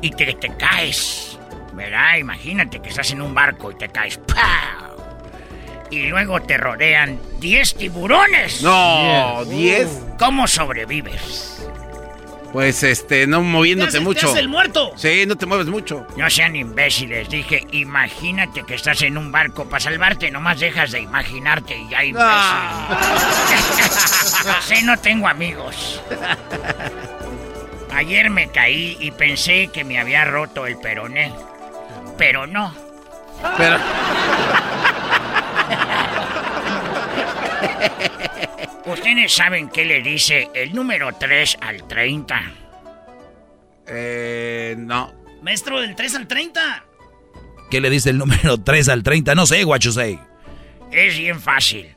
y te, te caes. ¿Verdad? Imagínate que estás en un barco y te caes. ¡Pau! Y luego te rodean 10 tiburones. No, 10. ¿Cómo sobrevives? Pues este, no moviéndote Te te mucho. hace el muerto. Sí, no te mueves mucho. No sean imbéciles, dije, imagínate que estás en un barco. Para salvarte nomás dejas de imaginarte y ya imbécil. sí, no tengo amigos. Ayer me caí y pensé que me había roto el peroné. Pero no. Pero. ¿Ustedes saben qué le dice el número 3 al 30? Eh, no. Maestro, del 3 al 30. ¿Qué le dice el número 3 al 30? No sé, guachusei. Es bien fácil.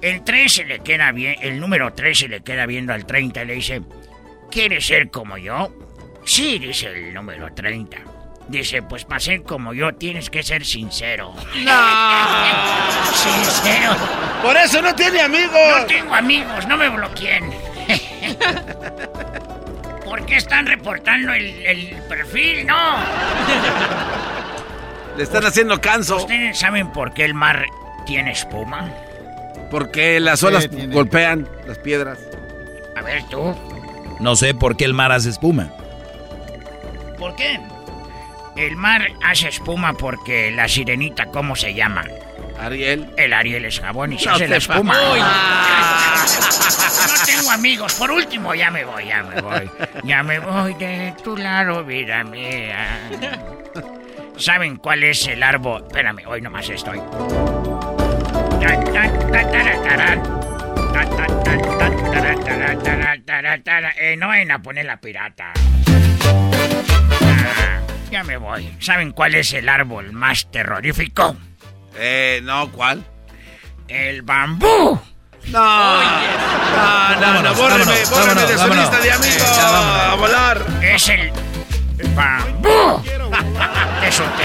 El 3 se le queda bien, el número 3 se le queda viendo al 30 y le dice, ¿quieres ser como yo? Sí, dice el número 30. Dice, pues para ser como yo tienes que ser sincero. sincero. Por eso no tiene amigos. No tengo amigos, no me bloqueen. ¿Por qué están reportando el, el perfil? No. Le están haciendo canso. ¿Ustedes saben por qué el mar tiene espuma? Porque las olas golpean las piedras. A ver tú. No sé por qué el mar hace espuma. ¿Por qué? El mar hace espuma porque la sirenita, ¿cómo se llama? Ariel. El Ariel es jabón y se No hace la espuma. No tengo amigos. Por último, ya me voy, ya me voy. Ya me voy de tu lado, vida mía. ¿Saben cuál es el árbol? Espérame, hoy nomás estoy. Eh, no vayan a poner la pirata. Ah, ya me voy. ¿Saben cuál es el árbol más terrorífico? Eh, no, ¿cuál? El bambú. No. No, no, no, bórreme, vámonos, bórreme de su vámonos, lista de amigos. Eh, vámonos. a volar. Es el bambú. ¿Te solté?